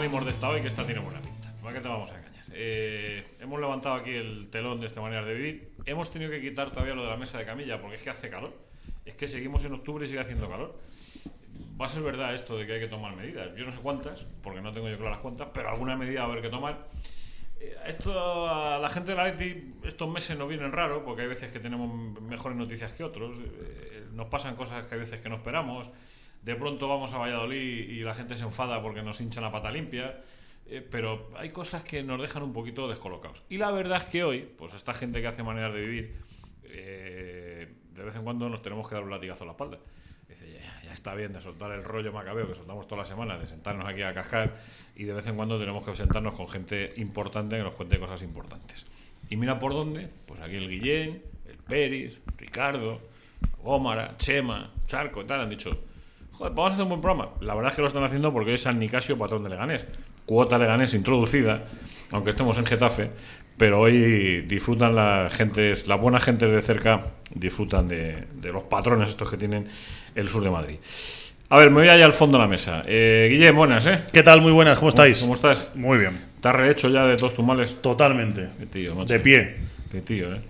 salimos de esta hoy, que esta tiene buena pinta. ¿Para qué te vamos a engañar? Eh, hemos levantado aquí el telón de esta manera de vivir. Hemos tenido que quitar todavía lo de la mesa de camilla porque es que hace calor. Es que seguimos en octubre y sigue haciendo calor. Va a ser verdad esto de que hay que tomar medidas. Yo no sé cuántas, porque no tengo yo claras cuántas, pero alguna medida va a haber que tomar. Eh, Esto a la gente de la Leti estos meses nos vienen raro porque hay veces que tenemos mejores noticias que otros. eh, Nos pasan cosas que hay veces que no esperamos. De pronto vamos a Valladolid y la gente se enfada porque nos hinchan la pata limpia. eh, Pero hay cosas que nos dejan un poquito descolocados. Y la verdad es que hoy, pues esta gente que hace maneras de vivir, eh, de vez en cuando nos tenemos que dar un latigazo a la espalda. Dice, ya, está bien de soltar el rollo macabeo que soltamos toda la semana, de sentarnos aquí a cascar y de vez en cuando tenemos que sentarnos con gente importante que nos cuente cosas importantes. Y mira por dónde, pues aquí el Guillén, el Peris, Ricardo, Gómara, Chema, Charco y tal, han dicho, joder, vamos a hacer un buen programa. La verdad es que lo están haciendo porque hoy es San Nicasio, patrón de Leganés. Cuota Leganés introducida, aunque estemos en Getafe, pero hoy disfrutan las gentes, las buenas gentes de cerca, disfrutan de, de los patrones estos que tienen el sur de Madrid. A ver, me voy allá al fondo de la mesa. Eh, Guillem, buenas, ¿eh? ¿Qué tal? Muy buenas, ¿cómo estáis? ¿Cómo estás? Muy bien, ¿Estás rehecho ya de todos tus males? totalmente. Qué tío, macho. De pie. Qué tío, ¿eh?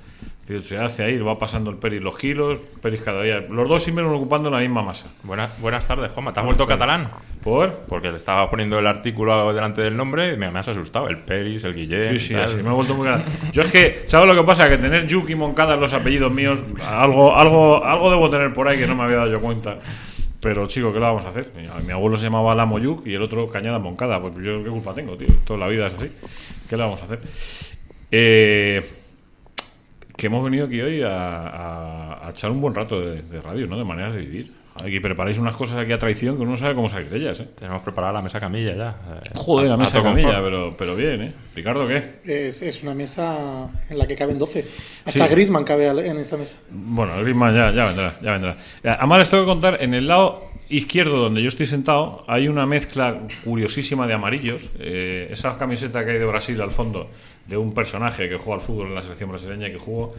Tío, se hace ahí, va pasando el Peris los kilos, Peris cada día. Los dos siempre ocupando la misma masa. Buenas, buenas tardes, Juanma. ¿Te has vuelto catalán? ¿Por? Porque le estaba poniendo el artículo delante del nombre y me, me has asustado. El Peris, el Guillén. Sí, sí, tal. así me he vuelto muy cara. Yo es que, ¿sabes lo que pasa? Que tener Yuki y Moncada en los apellidos míos, algo, algo, algo debo tener por ahí que no me había dado yo cuenta. Pero, chico, ¿qué le vamos a hacer? Mi abuelo se llamaba Lamo Yuk y el otro Cañada Moncada. Pues yo, ¿qué culpa tengo, tío? Toda la vida es así. ¿Qué le vamos a hacer? Eh, que hemos venido aquí hoy a, a- a echar un buen rato de, de radio, ¿no? De maneras de vivir. Aquí preparáis unas cosas aquí a traición que uno no sabe cómo salir de ellas, ¿eh? Tenemos preparada la mesa camilla ya. eh, Joder, la mesa camilla, pero, pero bien, ¿eh? Ricardo, ¿qué? Es, es una mesa en la que caben 12. Hasta Sí. Griezmann cabe en esta mesa. Bueno, el Griezmann ya, ya vendrá, ya vendrá. Eh, Además les tengo que contar, en el lado izquierdo donde yo estoy sentado hay una mezcla curiosísima de amarillos. Eh, esa camiseta que hay de Brasil al fondo, de un personaje que juega al fútbol en la selección brasileña y que jugó,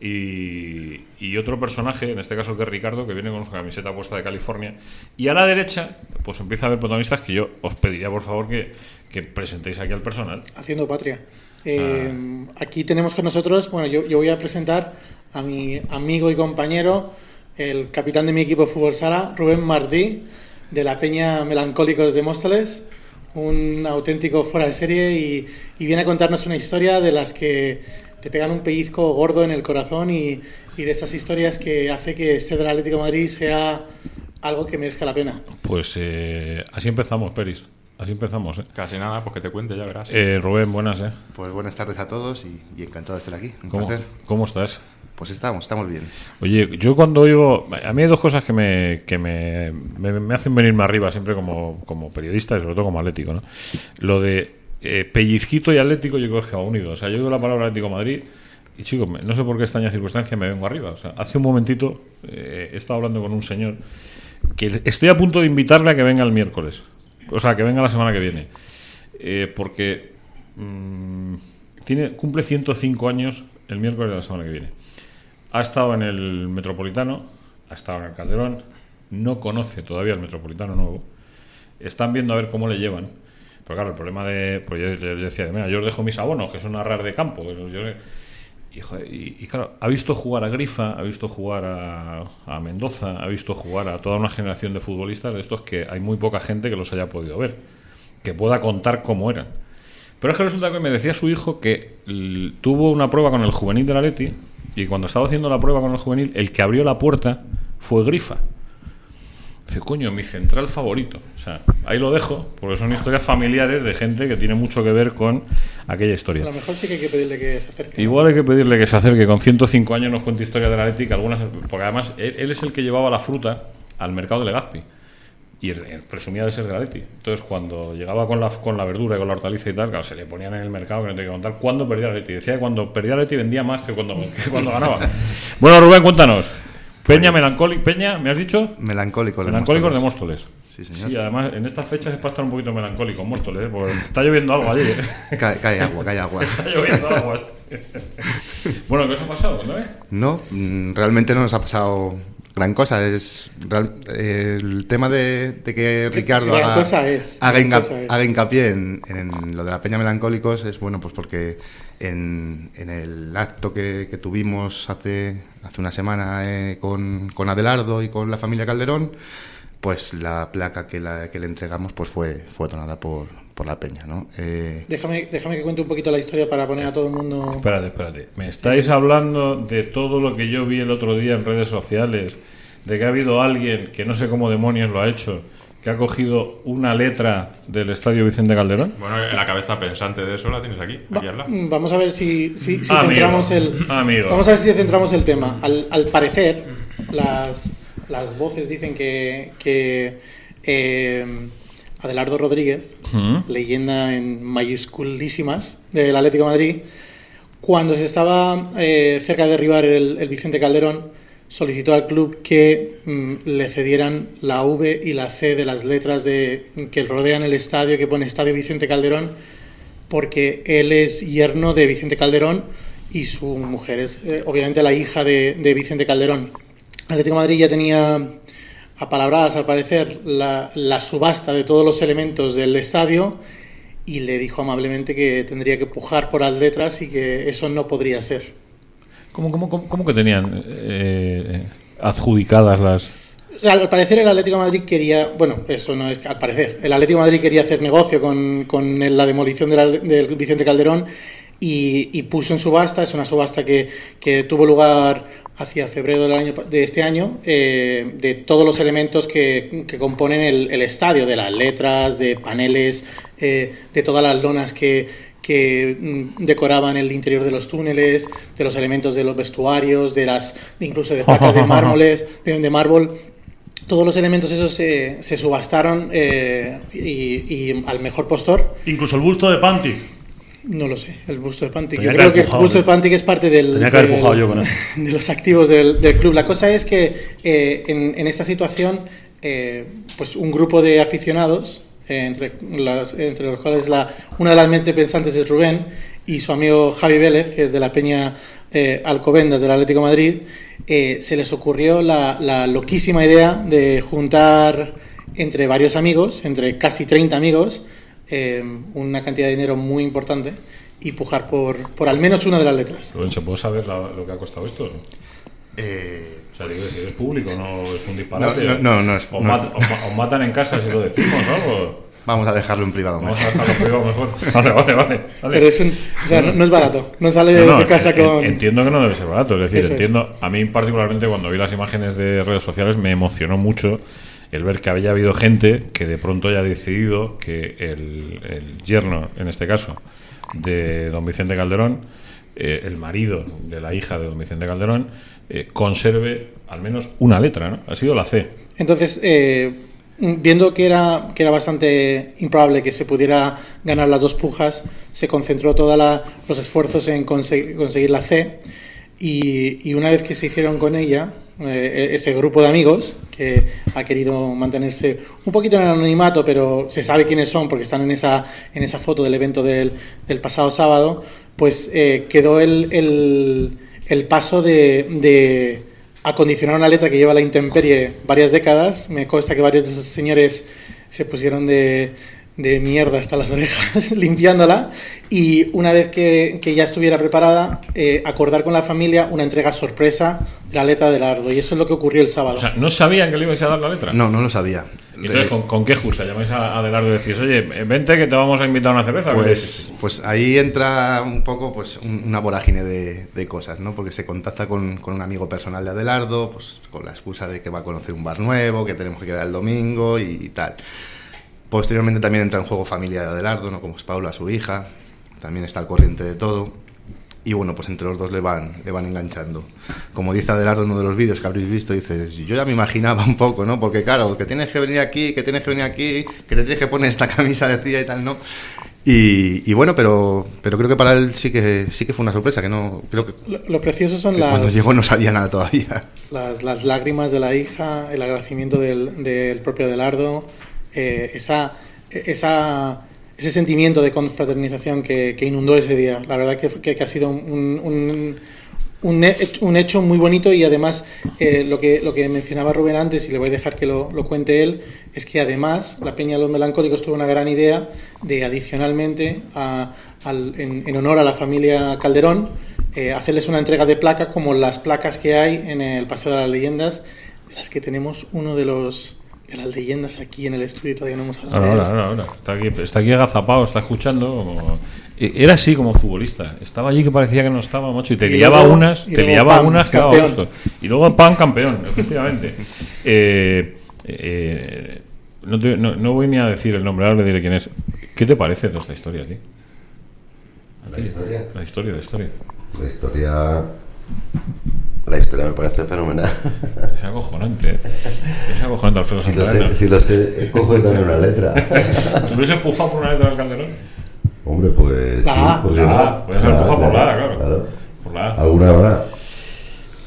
y, y otro personaje, en este caso que es Ricardo, que viene con su camiseta puesta de California. Y a la derecha, pues empieza a haber protagonistas que yo os pediría, por favor, que, que presentéis aquí al personal. Haciendo patria. Eh, Aquí tenemos con nosotros, bueno, yo, yo voy a presentar a mi amigo y compañero, el capitán de mi equipo de fútbol sala, Rubén Martí, de la Peña Melancólicos de Móstoles, un auténtico fuera de serie y, y viene a contarnos una historia de las que te pegan un pellizco gordo en el corazón y, y de esas historias que hace que ser del Atlético de Madrid sea algo que merezca la pena. Pues eh, así empezamos, Peris. Así empezamos, ¿eh? Casi nada, pues que te cuente, ya verás. Eh, Rubén, buenas, ¿eh? Pues buenas tardes a todos y, y encantado de estar aquí. Un ¿Cómo, placer. ¿Cómo estás? Pues estamos, estamos bien. Oye, yo cuando oigo. A mí hay dos cosas que me, que me, me, me hacen venirme arriba siempre como, como periodista y sobre todo como atlético, ¿no? Lo de eh, pellizquito y atlético, yo creo que va unido. O sea, yo digo la palabra Atlético Madrid y, chicos, no sé por qué extraña circunstancia me vengo arriba. O sea, hace un momentito eh, he estado hablando con un señor que estoy a punto de invitarle a que venga el miércoles. O sea, que venga la semana que viene. Eh, porque mm, tiene, cumple 105 años el miércoles de la semana que viene. Ha estado en el Metropolitano, ha estado en el Calderón, no conoce todavía el Metropolitano nuevo. Están viendo a ver cómo le llevan. Pero claro, el problema de. Pues yo, yo decía, mira, yo os dejo mis abonos, que son a rar de campo. yo- y, y- claro, ha visto jugar a Grifa, ha visto jugar a, a Mendoza, ha visto jugar a toda una generación de futbolistas de estos que hay muy poca gente que los haya podido ver, que pueda contar cómo eran. Pero es que resulta que me decía su hijo que tuvo una prueba con el juvenil de la Leti y cuando estaba haciendo la prueba con el juvenil, el que abrió la puerta fue Grifa. Dice, coño, mi central favorito. O sea, ahí lo dejo, porque son historias familiares de gente que tiene mucho que ver con aquella A historia. lo mejor sí que hay que pedirle que se acerque. Igual hay que pedirle que se acerque con 105 años, nos cuente historias de la algunas, porque además él, él es el que llevaba la fruta al mercado de Legazpi y presumía de ser de la Leti. Entonces, cuando llegaba con la, con la verdura y con la hortaliza y tal, claro, se le ponían en el mercado que no tenía que contar cuándo perdía la Leti. Decía que cuando perdía la Leti vendía más que cuando, que cuando ganaba. Bueno, Rubén, cuéntanos. Peña melancólica, Peña, ¿me has dicho? Melancólico. de Melancólicos de Móstoles. Sí, señor. además en estas fechas es para estar un poquito melancólico en Móstoles, ¿eh? porque está lloviendo algo allí. ¿eh? Cae, cae agua, cae agua. Está lloviendo agua. bueno, ¿qué os ha pasado? ¿No? No, mm, realmente no nos ha pasado gran cosa. Es real- eh, el tema de, de que Ricardo haga, cosa es, haga, es. haga hincapié en, en lo de la Peña Melancólicos es bueno, pues porque en, en el acto que, que tuvimos hace, hace una semana eh, con, con Adelardo y con la familia Calderón, pues la placa que, la, que le entregamos pues fue, fue donada por, por la Peña, ¿no? Eh, Déjame, déjame que cuente un poquito la historia para poner a todo el mundo. Espérate, espérate. ¿Me estáis hablando de todo lo que yo vi el otro día en redes sociales? De que ha habido alguien, que no sé cómo demonios lo ha hecho, que ha cogido una letra del Estadio Vicente Calderón? Bueno, la cabeza pensante de eso la tienes aquí, mm, vamos a ver si, si, si Amigo, centramos el. amigo. Vamos a ver si centramos el tema. Al, al parecer, las, las voces dicen que, que eh, Adelardo Rodríguez, ¿Mm? leyenda en mayúsculísimas del Atlético de Madrid, cuando se estaba eh, cerca de derribar el, el Vicente Calderón, solicitó al club que mm, le cedieran la V y la C de las letras de, que rodean el estadio, que pone Estadio Vicente Calderón, porque él es yerno de Vicente Calderón y su mujer es eh, obviamente la hija de, de Vicente Calderón. Atlético de Madrid ya tenía apalabradas, al parecer, la, la subasta de todos los elementos del estadio y le dijo amablemente que tendría que pujar por las letras y que eso no podría ser. ¿Cómo, cómo, cómo, que tenían eh, adjudicadas las...? Al parecer el Atlético Madrid quería, bueno, eso no es al parecer, el Atlético Madrid quería hacer negocio con, con la demolición del Vicente Calderón y, y puso en subasta, es una subasta que, que tuvo lugar hacia febrero del año, de este año, eh, de todos los elementos que, que componen el, el estadio, de las letras, de paneles, eh, de todas las lonas que, que mm, decoraban el interior de los túneles, de los elementos de los vestuarios, de las incluso de placas de mármoles, de, de mármol. Todos los elementos esos se, se subastaron eh, y, y al mejor postor, Incluso el busto de Panti. no lo sé, el busto de Pantic. Tenía Yo que creo que el busto de tío. Pantic es parte del, Tenía que haber del- yo con él. de los activos del, del club. La cosa es que eh, en, en esta situación, eh, pues un grupo de aficionados, eh, entre, las- entre los cuales la, una de las mentes pensantes es Rubén y su amigo Javi Vélez, que es de la Peña eh, Alcobendas del Atlético de Madrid, eh, se les ocurrió la, la loquísima idea de juntar entre varios amigos, entre casi 30 amigos, eh, una cantidad de dinero muy importante y pujar por, por al menos una de las letras. Rubén, ¿se puede saber la- lo que ha costado esto? eh, O sea, es público, no es un disparate. No, no, no, no es- Os, no mat- os ma- os matan en casa si lo decimos, ¿no? vamos a dejarlo en privado. Vamos mejor. a dejarlo privado mejor. Vale, vale, vale. vale. Pero es un, o sea, no, no es barato, no sale No, no, de casa en- con... Entiendo que no debe ser barato. Es decir, Eso es. entiendo. A mí, particularmente, cuando vi las imágenes de redes sociales, me emocionó mucho el ver que había habido gente que de pronto haya decidido que el, el yerno, en este caso, de don Vicente Calderón, eh, el marido de la hija de don Vicente Calderón, eh, conserve al menos una letra, ¿no? Ha sido la C. Entonces, eh, viendo que era, que era bastante improbable que se pudiera ganar las dos pujas, se concentró todos los esfuerzos en conse- conseguir la C y, y una vez que se hicieron con ella, eh, ese grupo de amigos que ha querido mantenerse un poquito en el anonimato, pero se sabe quiénes son porque están en esa, en esa foto del evento del, del pasado sábado, pues eh, quedó el, el, el paso de, de acondicionar una letra que lleva la intemperie varias décadas. Me consta que varios de esos señores se pusieron de, de mierda hasta las orejas limpiándola y una vez que, que ya estuviera preparada, eh, acordar con la familia una entrega sorpresa de la letra del ardo. Y eso es lo que ocurrió el sábado. O sea, ¿no sabían que le ibais a dar la letra? No, no lo sabía. ¿Y entonces Eh, ¿con, con qué excusa? Llamáis a Adelardo y decís, oye, vente que te vamos a invitar a una cerveza. Pues, pues ahí entra un poco pues un- una vorágine de, de cosas, ¿no? Porque se contacta con, con un amigo personal de Adelardo, pues con la excusa de que va a conocer un bar nuevo, que tenemos que quedar el domingo y, y tal. Posteriormente también entra en juego familia de Adelardo, ¿no? Como es Paula, su hija, también está al corriente de todo. Y bueno, pues entre los dos le van, le van enganchando. Como dice Adelardo en uno de los vídeos que habréis visto, dice, yo ya me imaginaba un poco, ¿no? Porque claro, que tienes que venir aquí, que tienes que venir aquí, que te tienes que poner esta camisa de tía y tal, ¿no? Y, y bueno, pero, pero creo que para él sí que sí que fue una sorpresa, que no creo que, Lo, lo precioso son que cuando las, llegó no sabía nada todavía. las, las lágrimas de la hija, el agradecimiento del, del propio Adelardo, eh, esa, esa, ese sentimiento de confraternización que, que inundó ese día. La verdad que, que, que ha sido un, un, un, un, hecho muy bonito y además eh, lo, que, lo que mencionaba Rubén antes, y le voy a dejar que lo, lo cuente él, es que además la Peña de los Melancólicos tuvo una gran idea de adicionalmente, a, al, en, en, honor a la familia Calderón, eh, hacerles una entrega de placa como las placas que hay en el Paseo de las Leyendas, de las que tenemos uno de los de las leyendas aquí en el estudio todavía no hemos hablado. Ahora, ahora, ahora. Está aquí, está aquí agazapado, está escuchando. Era así como futbolista. Estaba allí que parecía que no estaba, macho. Y te y liaba luego, unas, te liaba pan, unas que daba gusto. Y luego pan campeón, efectivamente. eh, eh, no, te, no, no, voy ni a decir el nombre, ahora le diré quién es. ¿Qué te parece toda esta historia, tío? ¿La historia? La historia, la historia. La historia. La historia me parece fenomenal. Es acojonante, ¿eh? Es acojonante, Alfredo si lo, sé, si lo sé, cojo también una letra. ¿Te hubieses empujado por una letra del Calderón? Hombre, pues. La sí, porque La puedes haber empujado por la A, claro. claro. Por la A. ¿Alguna hora?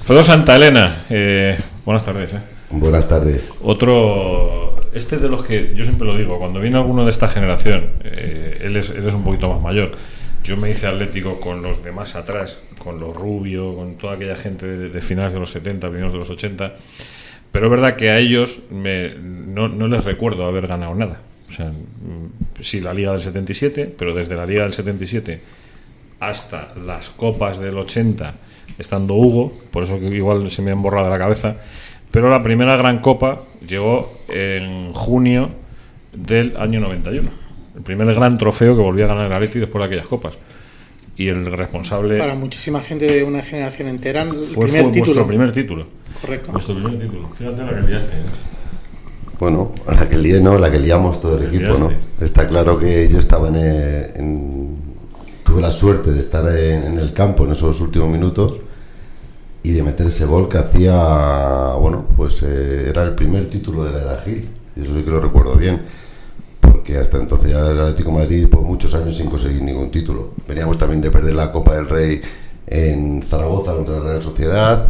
Alfredo Santa Elena, eh, buenas tardes, ¿eh? Buenas tardes. Otro, este de los que yo siempre lo digo, cuando viene alguno de esta generación, eh, él, es, él es un poquito más mayor. Yo me hice atlético con los de más atrás, con los Rubio, con toda aquella gente de, finales de los 70, primeros de los 80. Pero es verdad que a ellos me, no, no, les recuerdo haber ganado nada. O sea, sí, la Liga del 77, pero desde la Liga del 77 hasta las Copas del 80, estando Hugo, por eso que igual se me han borrado de la cabeza. Pero la primera gran Copa llegó en junio del año 91 el primer gran trofeo que volvía a ganar el Atleti después de aquellas copas. Y el responsable. Para muchísima gente de una generación entera, el fue, primer fue título. Vuestro primer título. Correcto. Vuestro primer título. Fíjate la que liaste. ¿eh? Bueno, la que lié, ¿no? La que liamos todo el equipo, ¿no? Está claro que yo estaba en, en- Tuve la suerte de estar en, en el campo en esos últimos minutos y de meter ese gol que hacía. Bueno, pues eh, era el primer título de la era Gil. Y eso sí que lo recuerdo bien. Porque hasta entonces ya el Atlético de Madrid, por muchos años sin conseguir ningún título. Veníamos también de perder la Copa del Rey en Zaragoza contra la Real Sociedad.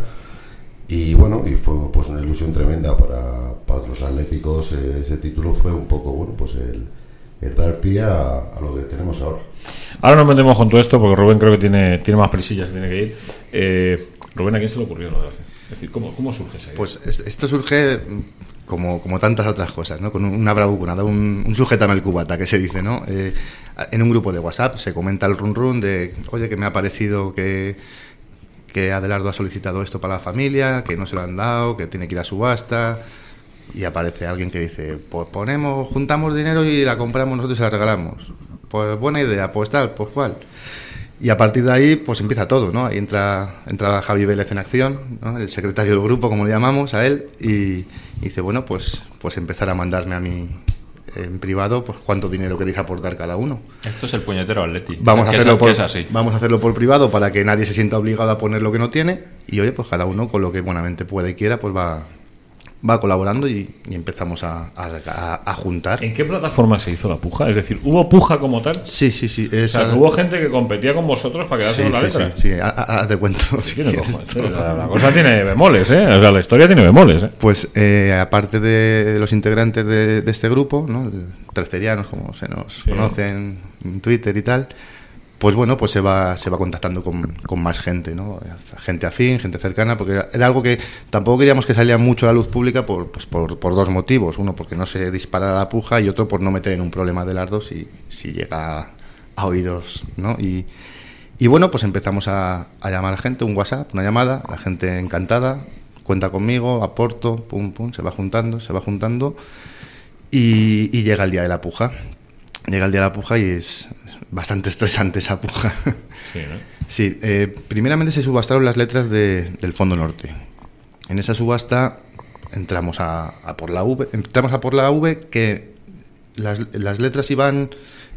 Y bueno, y fue pues una ilusión tremenda para, para otros atléticos. eh, ese título fue un poco, bueno, pues el, el dar pie a, a lo que tenemos ahora. Ahora nos metemos con todo esto porque Rubén creo que tiene, tiene más prisillas, tiene que ir. Eh, Rubén, ¿a quién se le ocurrió lo de hacer? Es decir, ¿cómo, cómo surge esa idea? Pues es- esto surge como, como tantas otras cosas, ¿no? Con un- una bravuconada, un, un sujétame el cubata, que se dice, ¿no? Eh, en un grupo de WhatsApp se comenta el run run de, oye, que me ha parecido que, que Adelardo ha solicitado esto para la familia, que no se lo han dado, que tiene que ir a subasta. Y aparece alguien que dice, pues ponemos, juntamos dinero y la compramos nosotros y la regalamos. Pues buena idea, pues tal, pues cual. Y a partir de ahí, pues empieza todo, ¿no? Ahí entra, entra Javi Vélez en acción, ¿no? el secretario del grupo, como le llamamos a él, y, y dice, bueno, pues, pues empezar a mandarme a mí en privado, pues cuánto dinero queréis aportar cada uno. Esto es el puñetero Atleti. Vamos a hacerlo por, vamos a hacerlo por privado para que nadie se sienta obligado a poner lo que no tiene, y oye, pues cada uno con lo que buenamente pueda y quiera, pues va, va colaborando y, y empezamos a, a- a- a juntar. ¿En qué plataforma se hizo la puja? Es decir, ¿hubo puja como tal? Sí, sí, sí. O sea, hubo gente que competía con vosotros para quedarse sí, con la sí, letra. sí, sí, ha- ha- haz de cuento. si la, la cosa tiene bemoles, ¿eh? O sea, la historia tiene bemoles, ¿eh? Pues eh, aparte de los integrantes de, de este grupo, ¿no? Tercerianos, como se nos Sí. conocen en Twitter y tal, pues bueno, pues se va, se va contactando con, con más gente, ¿no? Gente afín, gente cercana, porque era algo que tampoco queríamos que saliera mucho a la luz pública por, pues por, por dos motivos. Uno, porque no se disparara la puja y otro, por no meter en un problema de las si, si llega a oídos, ¿no? Y, y bueno, pues empezamos a, a llamar a gente, un WhatsApp, una llamada, la gente encantada, cuenta conmigo, aporto, pum, pum, se va juntando, se va juntando y, y llega el día de la puja. Llega el día de la puja y es bastante estresante esa puja. Sí, ¿no? Sí, eh, primeramente se subastaron las letras de- del Fondo Norte. En esa subasta entramos a, a por la V, entramos a por la V que las, las letras iban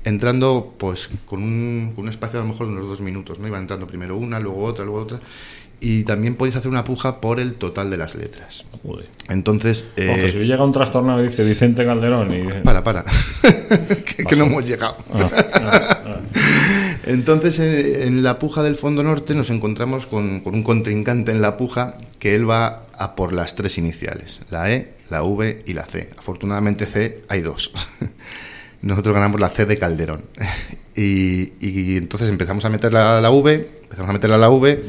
entrando pues con un, con un espacio a lo mejor de unos dos minutos, ¿no? Iban entrando primero una, luego otra, luego otra. Y también podéis hacer una puja por el total de las letras. Joder. Entonces, eh, Ojo, si llega un trastornado y dice Vicente Calderón y para, para, que, que no hemos llegado. Ah, ah, ah. Entonces, eh, en la puja del Fondo Norte nos encontramos con, con un contrincante en la puja que él va a por las tres iniciales, la E, la V y la C. Afortunadamente C hay dos. Nosotros ganamos la C de Calderón. Y, y entonces empezamos a meter la, la V, empezamos a meterla a la V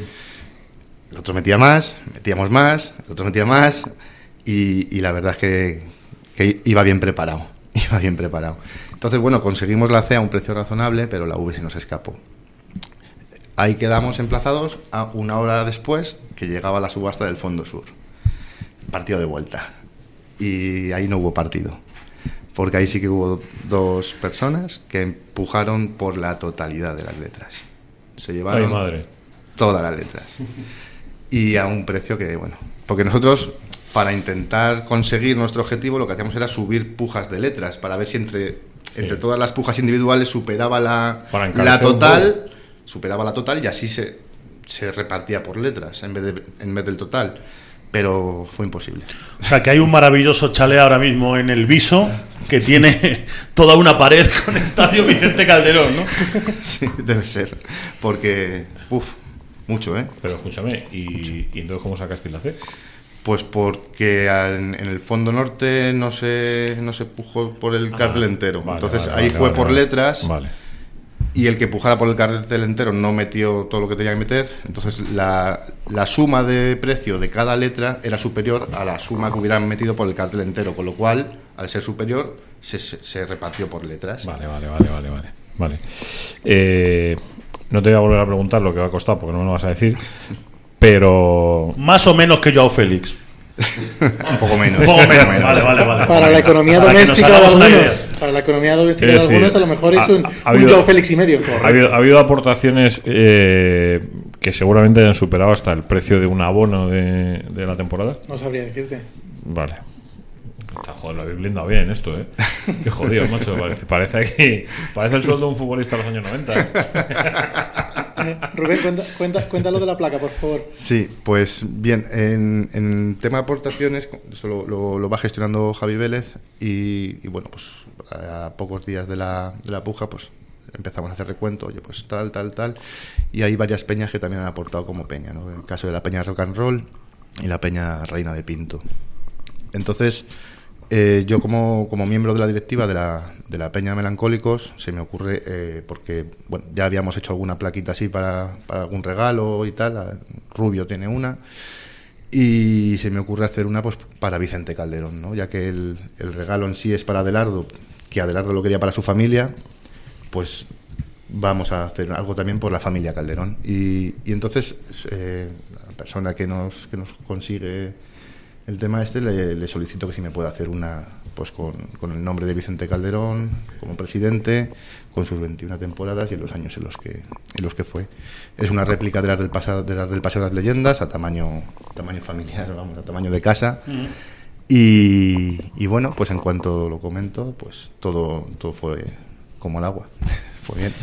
el otro metía más, metíamos más, el otro metía más y, y la verdad es que, que iba bien preparado, iba bien preparado. Entonces, bueno, conseguimos la C a un precio razonable, pero la V se nos escapó. Ahí quedamos emplazados a una hora después que llegaba la subasta del Fondo Sur. Partido de vuelta. Y ahí no hubo partido. Porque ahí sí que hubo dos personas que empujaron por la totalidad de las letras. Se Ay, llevaron madre. todas las letras. Y a un precio que, bueno, porque nosotros, para intentar conseguir nuestro objetivo, lo que hacíamos era subir pujas de letras, para ver si entre, entre Sí. todas las pujas individuales superaba la, la total, superaba la total y así se, se repartía por letras en vez, de, en vez del total. Pero fue imposible. O sea, que hay un maravilloso chalet ahora mismo en el Viso que tiene toda una pared con Estadio Vicente Calderón, ¿no? Sí, debe ser. Porque, uff, mucho, ¿eh? Pero escúchame, ¿y, y entonces cómo sacaste la C? Pues porque al- en el fondo norte no se, no se pujó por el cartel entero. Ah, Vale, Entonces vale, ahí vale, fue por letras Vale. y el que pujara por el cartel entero no metió todo lo que tenía que meter. Entonces la, la suma de precio de cada letra era superior a la suma que hubieran metido por el cartel entero. Con lo cual, al ser superior, se, se- se repartió por letras. Vale, vale, vale, vale, vale. vale. Eh, no te voy a volver a preguntar lo que va a costar porque no me lo vas a decir. Pero Más o menos que Joao Félix. Un poco menos. Un poco menos. Vale, vale, vale. Para la economía Para doméstica de algunos, para la economía doméstica de algunos, a lo mejor es ha- un, ha un habido- Joe Félix y medio. ha habido, ha habido aportaciones eh, que seguramente hayan superado hasta el precio de un abono de, de la temporada. No sabría decirte. Vale. Está, joder, lo habéis blindado bien esto, ¿eh? Qué jodido, macho. Parece, parece, aquí, parece el sueldo de un futbolista de los años 90. ¿eh? Rubén, cuenta, cuenta, cuéntalo de la placa, por favor. Sí, pues bien, en, en tema de aportaciones, eso lo, lo- lo va gestionando Javi Vélez y, y bueno, pues a pocos días de la, de la puja, pues empezamos a hacer recuento, oye, pues tal, tal, tal, y hay varias peñas que también han aportado como peña, ¿no? En el caso de la peña Rock and Roll y la peña Reina de Pinto. Entonces, eh, yo como, como miembro de la directiva de la, de la Peña Melancólicos, se me ocurre, eh, porque bueno, ya habíamos hecho alguna plaquita así para, para algún regalo y tal, Rubio tiene una, y se me ocurre hacer una pues para Vicente Calderón, ¿no? ya que el, el regalo en sí es para Adelardo, que Adelardo lo quería para su familia, pues vamos a hacer algo también por la familia Calderón. Y, y entonces eh, la persona que nos, que nos consigue el tema este le, le solicito que si me puede hacer una pues con, con el nombre de Vicente Calderón como presidente, con sus 21 temporadas y en los años en los que en los que fue. Es una réplica de las del pasado de las del Paseo de las Leyendas a tamaño tamaño familiar, vamos, a tamaño de casa. Y, y bueno, pues en cuanto lo comento, pues todo, todo fue como el agua. fue bien.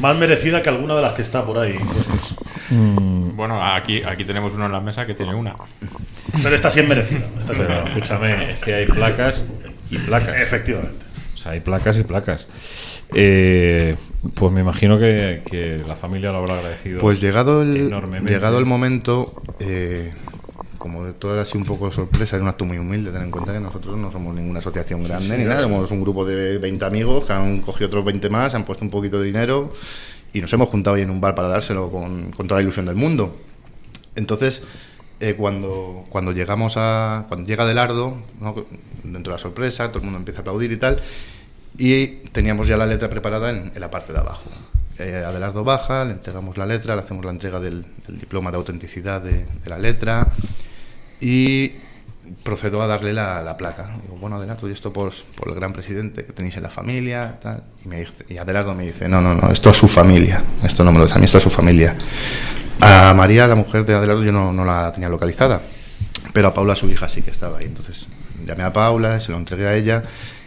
Más merecida que alguna de las que está por ahí. Bueno, aquí, aquí tenemos uno en la mesa que tiene una. Pero esta sí es merecida. Esta sí es Pero escúchame, es que hay placas y placas. Efectivamente. O sea, hay placas y placas. Eh, pues me imagino que, que la familia lo habrá agradecido. Pues llegado el, enormemente. llegado el momento, eh, como todo era así un poco sorpresa, era un acto muy humilde, ten en cuenta que nosotros no somos ninguna asociación grande ni nada, somos un grupo de 20 amigos que han cogido otros 20 más, han puesto un poquito de dinero y nos hemos juntado ahí en un bar para dárselo con, con toda la ilusión del mundo. Entonces, eh, cuando, cuando llegamos a. Cuando llega Adelardo, ¿no? dentro de la sorpresa, todo el mundo empieza a aplaudir y tal, y teníamos ya la letra preparada en, en la parte de abajo. Eh, Adelardo baja, le entregamos la letra, le hacemos la entrega del, del diploma de autenticidad de, de la letra y procedo a darle la, la placa. Digo, bueno, Adelardo, y esto por, por el gran presidente que tenéis en la familia, tal. Y, me dice, y Adelardo me dice, no, no, no, esto es su familia, esto no me lo es a mí, esto es su familia. A María, la mujer de Adelardo, yo no, no la tenía localizada, pero a Paula, su hija, sí que estaba ahí. Entonces llamé a Paula, se lo entregué a ella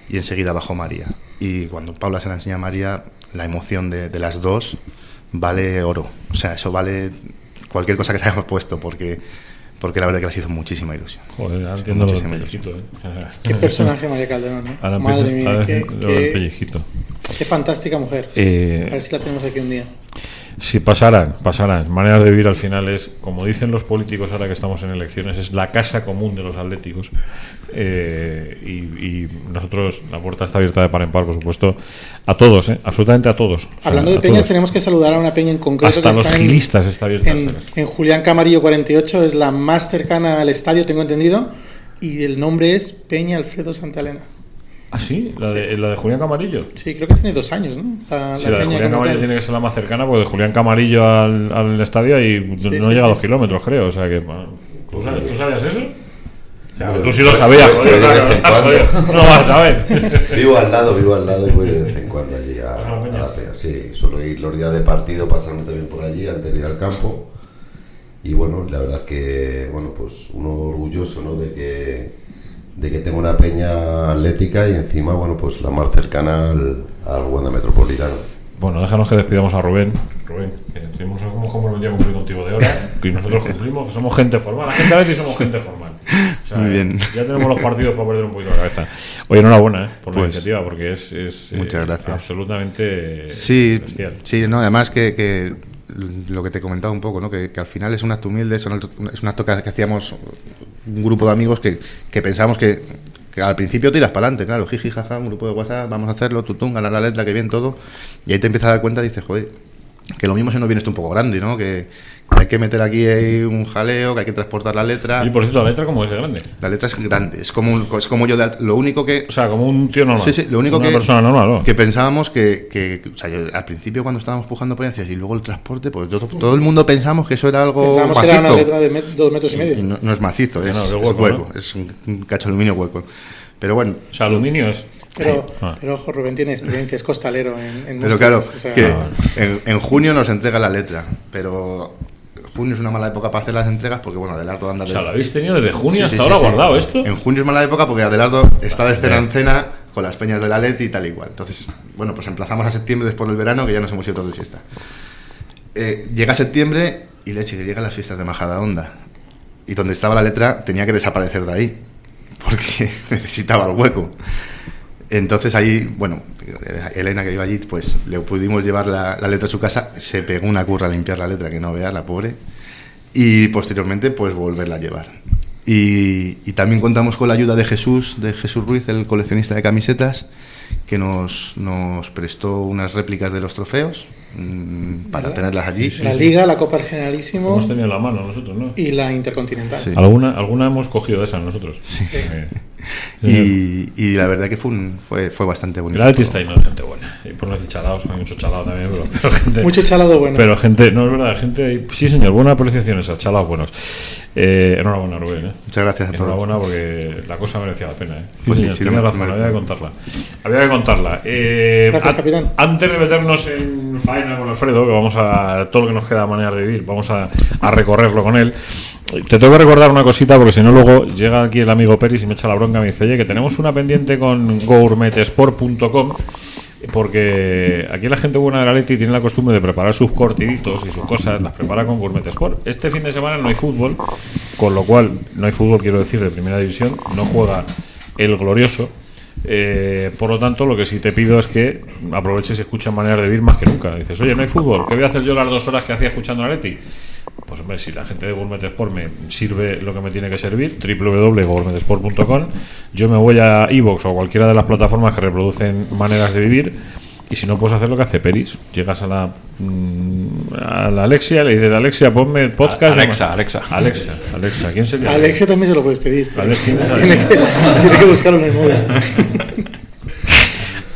y enseguida bajó María. Y cuando Paula se la enseña a María, la emoción de, de las dos vale oro. O sea, eso vale cualquier cosa que se hayamos puesto, porque, porque la verdad que les hizo muchísima ilusión. Joder, entiendo lo del Muchísima pellejito, ¿eh? Qué personaje María Calderón, ¿eh? Ahora Madre mía, ahora qué, qué- pellejito. qué fantástica mujer. Eh, A ver si la tenemos aquí un día. Sí, pasarán, pasarán. Maneras de vivir al final es, como dicen los políticos ahora que estamos en elecciones, es la casa común de los atléticos. Eh, y, y nosotros, la puerta está abierta de par en par, por supuesto, a todos, ¿eh? absolutamente a todos. O sea, Hablando de peñas, todos. tenemos que saludar a una peña en concreto. Hasta que los está en- gilistas está abierta. En, esta casa. en Julián Camarillo 48 es la más cercana al estadio, tengo entendido, y el nombre es Peña Alfredo Santa Elena. ¿Ah, sí? ¿La de, la de Julián Camarillo? Sí, creo que tiene dos años, ¿no? La, Sí, la la de peña Julián Camarillo tal. tiene que ser la más cercana, porque de Julián Camarillo al, al estadio y Sí, no sí, llega a sí, dos sí, kilómetros, creo. O sea que. bueno, ¿tú, sabes, ¿Tú sabías eso? O sea, Bueno, tú sí lo sabías, voy- joder, voy de claro, vez en cuando. joder, no lo vas a saber. Vivo al lado, vivo al lado y voy de vez en cuando allí a, ¿Vas a la peña? a la peña. Sí, suelo ir los días de partido, pasarme también por allí antes de ir al campo. Y bueno, la verdad es que, bueno, pues uno orgulloso, ¿no? De que, de que tengo una peña atlética y encima, bueno, pues la más cercana al, al Wanda Metropolitano. Bueno, déjanos que despidamos a Rubén. Rubén, que tenemos como comprometido a cumplir contigo de hora, y nosotros cumplimos, que somos gente formal. La gente a veces somos gente formal. O sea, Muy bien. Ya tenemos los partidos para perder un poquito la cabeza. Oye, enhorabuena ¿eh? por la Pues, iniciativa, porque es, es, eh, muchas gracias. absolutamente Sí, bestial. sí, no, además que, que lo que te comentaba un poco, ¿no? que, al final es un acto humilde, son es un acto que, hacíamos un grupo de amigos que, que pensábamos que, al principio tiras para adelante, claro, jiji, jaja, un grupo de WhatsApp, vamos a hacerlo, tutún, ganar la letra, que bien todo, y ahí te empiezas a dar cuenta y dices, joder, que lo mismo se nos viene esto un poco grande, ¿no? Que, que hay que meter aquí ahí un jaleo, que hay que transportar la letra. Y por cierto, la letra, como es de grande? La letra es grande, es como, un- es como yo, de lo único que, O sea, como un tío normal. Sí, sí, lo único Una que, persona normal, ¿no? que pensábamos que, que- o sea, yo, al principio cuando estábamos pujando ponencias y luego el transporte, pues yo- todo el mundo pensamos que eso era algo Pensábamos que macizo. era una letra de met- dos metros y medio. Y no, no es macizo, es, no, es es hueco, hueco, ¿no? es un, un cacho de aluminio hueco. Pero bueno, O sea, aluminio es. Pero, Ah. pero ojo, Rubén tiene experiencia, es costalero en, en pero claro, o sea, que en, en junio nos entrega la letra, pero junio es una mala época para hacer las entregas porque bueno, Adelardo anda O de... sea, lo habéis tenido desde junio Sí, hasta sí, ahora sí, sí. guardado esto. En junio es mala época porque Adelardo está de cena en cena con las peñas de la Leti y tal y cual. Entonces, bueno, pues emplazamos a septiembre después del verano que ya nos hemos ido todos de fiesta. Eh, llega septiembre y leche, que llegan las fiestas de Majada Onda. Y donde estaba la letra tenía que desaparecer de ahí porque necesitaba el hueco. Entonces ahí, bueno, Elena que iba allí, pues le pudimos llevar la, la letra a su casa, se pegó una curra a limpiar la letra, que no vea la pobre, y posteriormente pues volverla a llevar. Y, y también contamos con la ayuda de Jesús, de Jesús Ruiz, el coleccionista de camisetas, que nos, nos prestó unas réplicas de los trofeos mm, para tenerlas allí. la Liga, la Copa Generalísimo Hemos tenido en la mano nosotros, ¿no? y la Intercontinental. Sí. ¿Alguna, alguna hemos cogido de esas nosotros. Sí. Eh, Y, y la verdad que fue, un- fue, fue bastante bonito. Atleti está lleno de gente buena. Y por no decir chalados, hay mucho chalado también, pero, pero gente. Mucho chalado bueno. Pero gente, no es verdad, gente. Sí, señor, buena apreciación esa, chalados buenos. Eh, enhorabuena, Rubén. ¿eh? Muchas gracias a todos. Enhorabuena porque la cosa merecía la pena. ¿eh? Sí, Pues sí, señor, sí, tenía lo razón, había que contarla. Había que contarla. Eh, Gracias, an- capitán. Antes de meternos en faena con Alfredo, que vamos a. Todo lo que nos queda de manera de vivir, vamos a, a recorrerlo con él. Te tengo que recordar una cosita porque si no luego llega aquí el amigo Peris y me echa la bronca me dice, oye, que tenemos una pendiente con gourmetesport.com porque aquí la gente buena de la Leti tiene la costumbre de preparar sus cortiditos y sus cosas, las prepara con Gourmet Sport. Este fin de semana no hay fútbol, con lo cual no hay fútbol, quiero decir, de primera división, no juega el glorioso. Eh, por lo tanto, lo que sí te pido es que aproveches y escuches maneras de vivir más que nunca. Dices, oye, no hay fútbol, ¿qué voy a hacer yo las dos horas que hacía escuchando a Leti? Pues hombre, si la gente de Gourmet Sport me sirve lo que me tiene que servir, www.gourmetesport.com, yo me voy a Evox o a cualquiera de las plataformas que reproducen maneras de vivir y si no puedes hacer lo que hace Peris, llegas a la mm, a la Alexia, le dices Alexia, ponme el podcast. Alexa, Alexa. Alexa, Alexa, ¿quién sería? Alexia también se lo puedes pedir. Alexia, tiene, que, tiene que buscarlo en el móvil.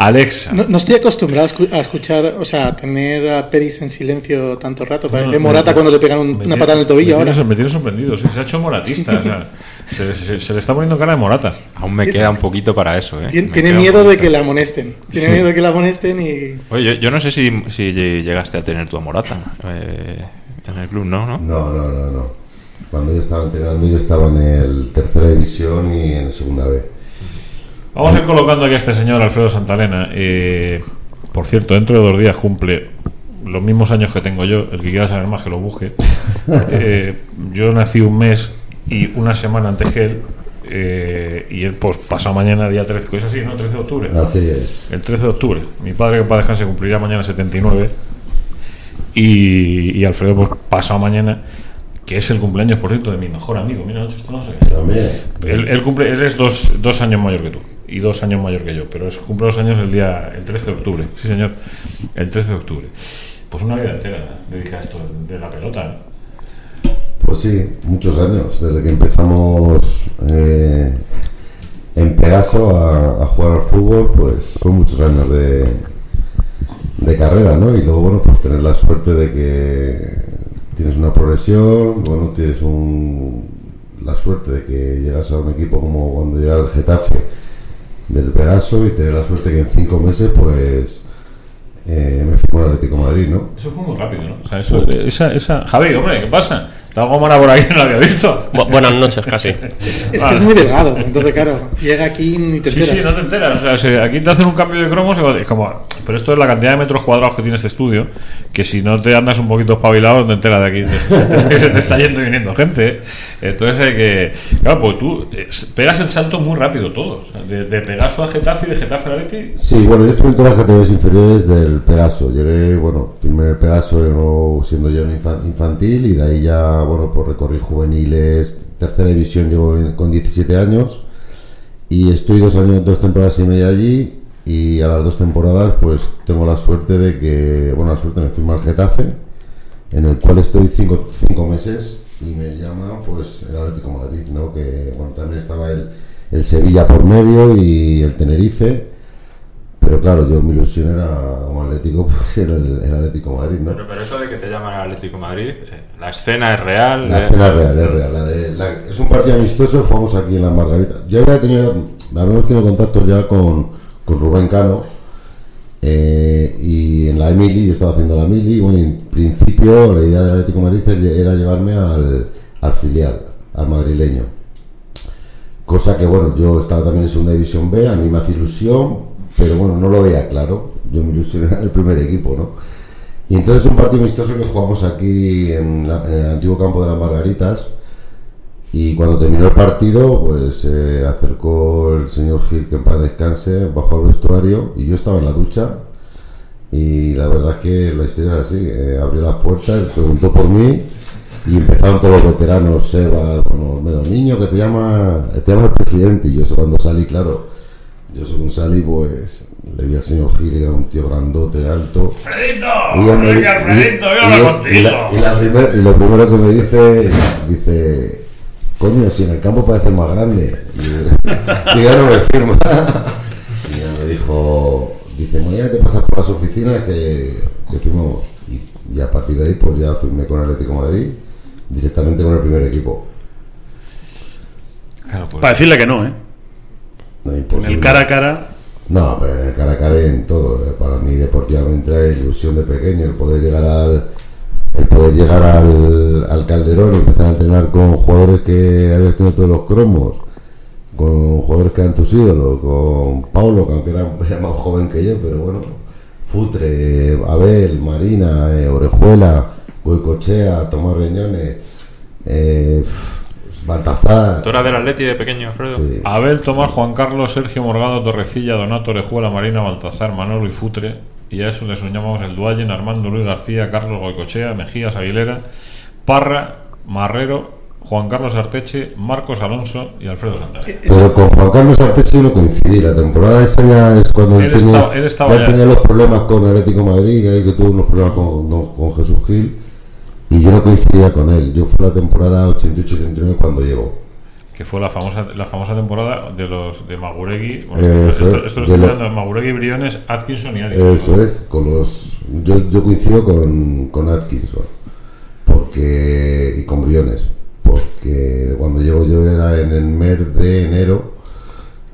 Alexa. No, no estoy acostumbrado a escu- a escuchar, o sea, a tener a Peris en silencio tanto rato. Parece No, Morata cuando le pegan un- una patada en el tobillo me ahora. tiene- me tiene sorprendido, se ha hecho moratista, o sea, se, se- se le está poniendo cara de morata. Aún me queda un poquito para eso, ¿eh? Tien- Tiene miedo de que la amonesten. Tiene miedo de que la amonesten y... Oye, yo, yo no sé si, si llegaste a tener tu amorata eh, en el club, ¿no? ¿no? No, no, no, no. Cuando yo estaba entrenando, yo estaba en el tercera división y en segunda B. Vamos a ir colocando aquí a este señor Alfredo Santalena. Eh, por cierto, dentro de dos días cumple los mismos años que tengo yo. El que quiera saber más que lo busque. Eh, yo nací un mes y una semana antes que él. eh, y él, pues, pasado mañana, día 13, es así, ¿no? 13 de octubre. Así es. El 13 de octubre. Mi padre, que para descanse, cumpliría mañana 79. Y, y Alfredo, pues pasado mañana, que es el cumpleaños, por cierto, de mi mejor amigo. Mira, esto no sé. También. Él, él cumple, él es dos, dos años mayor que tú y dos años mayor que yo, pero es, cumple los años el día el 13 de octubre. Sí, señor, el 13 de octubre. Pues una vida entera dedicada a esto de la pelota. ¿eh? Pues sí, muchos años, desde que empezamos eh, en Pegaso a, a jugar al fútbol, pues son muchos años de, de carrera, ¿no? Y luego, bueno, pues tener la suerte de que tienes una progresión, bueno, tienes un, la suerte de que llegas a un equipo como cuando llega el Getafe del Pegaso y tener la suerte que en cinco meses, pues eh, me firmó el Atlético Madrid, ¿no? Eso fue muy rápido, ¿no? O sea, eso, esa, esa... Javi, hombre, ¿qué pasa? ¿Está algo mala por ahí no lo había visto? Bu- buenas noches, casi. Es que es muy delgado, entonces claro, llega aquí y ni te Sí, enteras. sí, no te enteras. O sea, si aquí te hacen un cambio de cromos y es como. Pero esto es la cantidad de metros cuadrados que tiene este estudio. Que si no te andas un poquito espabilado, no te enteras de aquí. que se te está yendo y viniendo gente. Entonces hay que. Claro, pues tú pegas el salto muy rápido todo. O sea, de, de Pegaso a Getafe y de Getafe a Leti. Sí, bueno, yo estuve en todas las categorías inferiores del Pegaso. Llegué, bueno, firmé el Pegaso siendo ya infantil y de ahí ya, bueno, pues recorrí juveniles, tercera división llevo con 17 años y estoy dos años, dos temporadas y media allí y a las dos temporadas pues tengo la suerte de que, bueno, la suerte me firma el Getafe en el cual estoy cinco, cinco meses y me llama pues el Atlético Madrid, ¿no? Que, bueno, también estaba el, el Sevilla por medio y el Tenerife pero claro, yo mi ilusión era como Atlético, pues el, el Atlético Madrid, ¿no? Pero, pero eso de que te llaman Atlético Madrid, eh, la escena es real. La eh, escena es real, es real. La de- la- es un partido amistoso, jugamos aquí en la Margarita. Yo había tenido, habíamos tenido contactos ya con, con Rubén Cano eh, y en la Emily, yo estaba haciendo la Emily y bueno, en principio la idea del Atlético Madrid era llevarme al, al filial, al madrileño. Cosa que bueno, yo estaba también en segunda división B, a mí me hace ilusión, pero bueno, no lo veía claro. Yo mi ilusión era el primer equipo, ¿no? Y entonces un partido amistoso que jugamos aquí en, la- en el antiguo campo de las Margaritas. Y cuando terminó el partido, pues se acercó el señor Gil, que en paz descanse, bajó al vestuario y yo estaba en la ducha. Y la verdad es que la historia es así: eh, abrió las puertas, preguntó por mí y empezaron todos los veteranos, Seba, bueno, Olmedo, niño que te llama, te llama el presidente. Y yo cuando salí, claro, yo según salí, pues le vi al señor Gil, que era un tío grandote, alto. ¡Fredito! Y, él me- ¡Venga, y- y- ¡Voy a y- y la- y la primer- y lo primero que me dice, dice, coño, si en el campo parece más grande. Y, y ya no me firma. Y ya me dijo, dice, mañana te pasas por las oficinas que, que firmamos. Y, y a partir de ahí, pues ya firmé con Atlético Madrid, directamente con el primer equipo. Claro, pues, Para decirle que no, ¿eh? No, En el cara a cara. No, pero en el cara a cara en todo. eh. Para mí deportivamente era ilusión de pequeño el poder llegar al el poder llegar al, al Calderón y empezar a entrenar con jugadores que habías tenido todos los cromos, con jugadores que eran tus ídolos, con Paulo, que aunque era, era más joven que yo, pero bueno, Futre, Abel, Marina, eh, Orejuela, Goicochea, Tomás Reñones, eh, Baltazar. ¿Tú eras del Atleti de pequeño, Alfredo? sí. Abel, Tomás, Juan Carlos, Sergio Morgado, Torrecilla, Donato, Orejuela, Marina, Baltazar, Manolo y Futre. Y a eso les llamamos el Duallen, Armando, Luis García, Carlos Goicochea, Mejías, Aguilera, Parra, Marrero, Juan Carlos Arteche, Marcos Alonso y Alfredo Santana. Pero con Juan Carlos Arteche no coincidí. La temporada esa ya es cuando Él tenía, estaba- él estaba ya ya. tenía los problemas con Atlético Madrid, ahí que tuvo unos problemas con, con- con Jesús Gil. Y yo no coincidía con él. Yo fue la temporada 88-89 cuando llegó. Que fue la famosa, la famosa temporada de los de Maguregui. Bueno, Eh, esto, esto lo estoy lo- hablando de Maguregui, Briones, Atkinson y Atkinson. Eso es, con los. Yo, yo coincido con, con Atkinson. Porque. y con Briones. Porque cuando llego yo era en el mes de enero.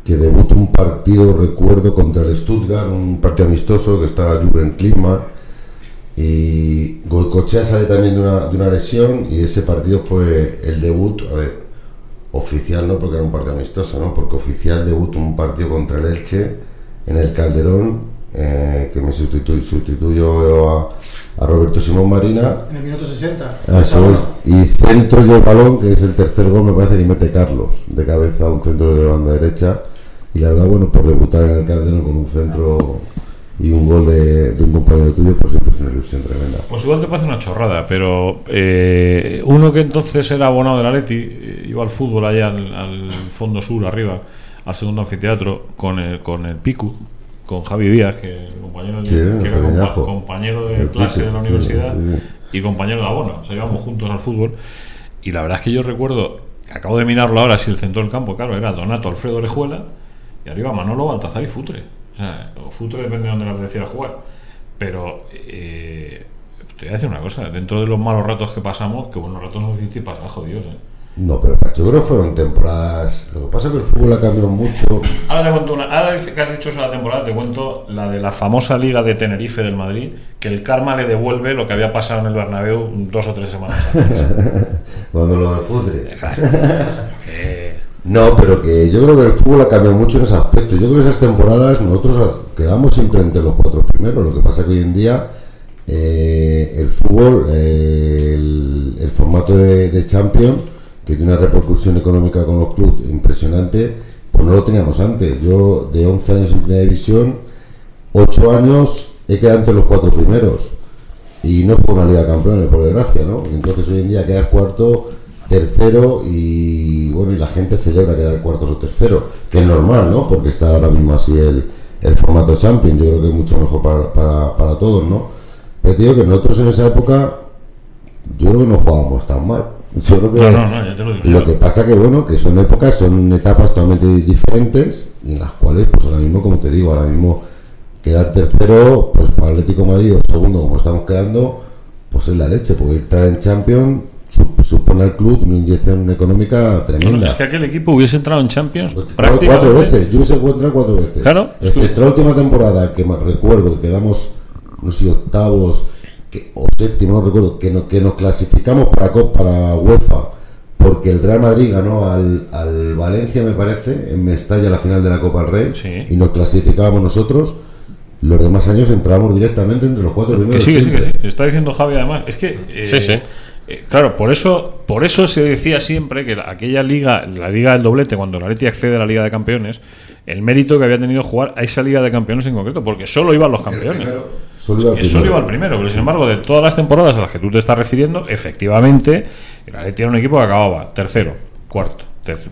Que debutó un partido, recuerdo, contra el Stuttgart, un partido amistoso que estaba Juven Klinsmann. Y Goicochea sale también de una, de una lesión. Y ese partido fue el debut. A ver, oficial no, porque era un partido amistoso, ¿no? Porque oficial debutó un partido contra el Elche en el Calderón, eh, que me sustituyó, a, a Roberto Simón Marina. En el minuto 60. Ah, Eso es. Y centro yo el balón, que es el tercer gol, me parece que mete Carlos, de cabeza, un centro de banda derecha. Y la verdad, bueno, por debutar en el Calderón con un centro y un gol de, de un compañero tuyo, pues siempre es una ilusión tremenda. Pues igual te parece una chorrada, pero eh, uno que entonces era abonado del Atleti, eh, iba al fútbol allá al, al fondo sur, arriba, al segundo anfiteatro, con el, con el Picu, con Javi Díaz, que, el compañero, Sí, que era compa- compañero de El clase Picu, de la sí, universidad sí. y compañero de abono. O sea, íbamos juntos al fútbol. Y la verdad es que yo recuerdo, acabo de mirarlo ahora, si el centro del campo, claro, era Donato Alfredo Orejuela y arriba Manolo Baltazar y Futre. O sea, Futre depende de dónde le apeteciera jugar. Pero eh, te voy a decir una cosa, dentro de los malos ratos que pasamos, que buenos ratos nos hiciste pasar, jodidos. ¿eh? No, pero yo creo que fueron temporadas. Lo que pasa es que el fútbol ha cambiado mucho. Ahora te cuento una. Ahora que has dicho eso la temporada, te cuento la de la famosa Liga de Tenerife del Madrid, que el karma le devuelve lo que había pasado en el Bernabéu dos o tres semanas antes. Cuando lo de Futre. Claro. No, pero que yo creo que el fútbol ha cambiado mucho en ese aspecto. Yo creo que esas temporadas nosotros quedamos siempre entre los cuatro primeros. Lo que pasa que hoy en día eh, el fútbol, eh, el, formato de, Champions, que tiene una repercusión económica con los clubes impresionante, pues no lo teníamos antes. Yo de 11 años en primera división, 8 años he quedado entre los cuatro primeros y no es por una Liga de Campeones, por desgracia, ¿no? Entonces hoy en día quedas cuarto, tercero y bueno, y la gente celebra quedar cuartos o tercero, que es normal, ¿no? Porque está ahora mismo así el, el formato Champions, yo creo que es mucho mejor para, para, para todos, ¿no? Pero te digo que nosotros en esa época, yo creo que no jugábamos tan mal. Yo creo que No, no, no, ya te lo digo. lo que pasa que bueno, que son épocas, son etapas totalmente diferentes y en las cuales, pues ahora mismo, como te digo, ahora mismo quedar tercero, pues para Atlético de Madrid o segundo, como estamos quedando, pues es la leche, porque entrar en Champions supone al club una inyección económica tremenda. Es que aquel equipo hubiese entrado en Champions Pues, Cuatro, prácticamente. cuatro veces, yo se encuentra cuatro veces. Claro. Excepto la última temporada que me recuerdo que quedamos, no sé, si octavos que, o séptimo, no recuerdo, que, no, que nos clasificamos para, para UEFA porque el Real Madrid ganó al, al Valencia, me parece, en Mestalla la final de la Copa del Rey Sí. y nos clasificábamos nosotros. Los demás años entramos directamente entre los cuatro Que primeros. sí, que sí, que siempre. sí. Está diciendo Javi además. Es que. eh, Sí, sí. Eh, claro, por eso, por eso se decía siempre que la- aquella liga, la liga del doblete, cuando la Leti accede a la Liga de Campeones, el mérito que había tenido jugar a esa Liga de Campeones en concreto, porque solo iban los campeones. Solo iba Que solo iba al primero, pero sin embargo, de todas las temporadas a las que tú te estás refiriendo, efectivamente, el Atleti era un equipo que acababa tercero, cuarto, tercero.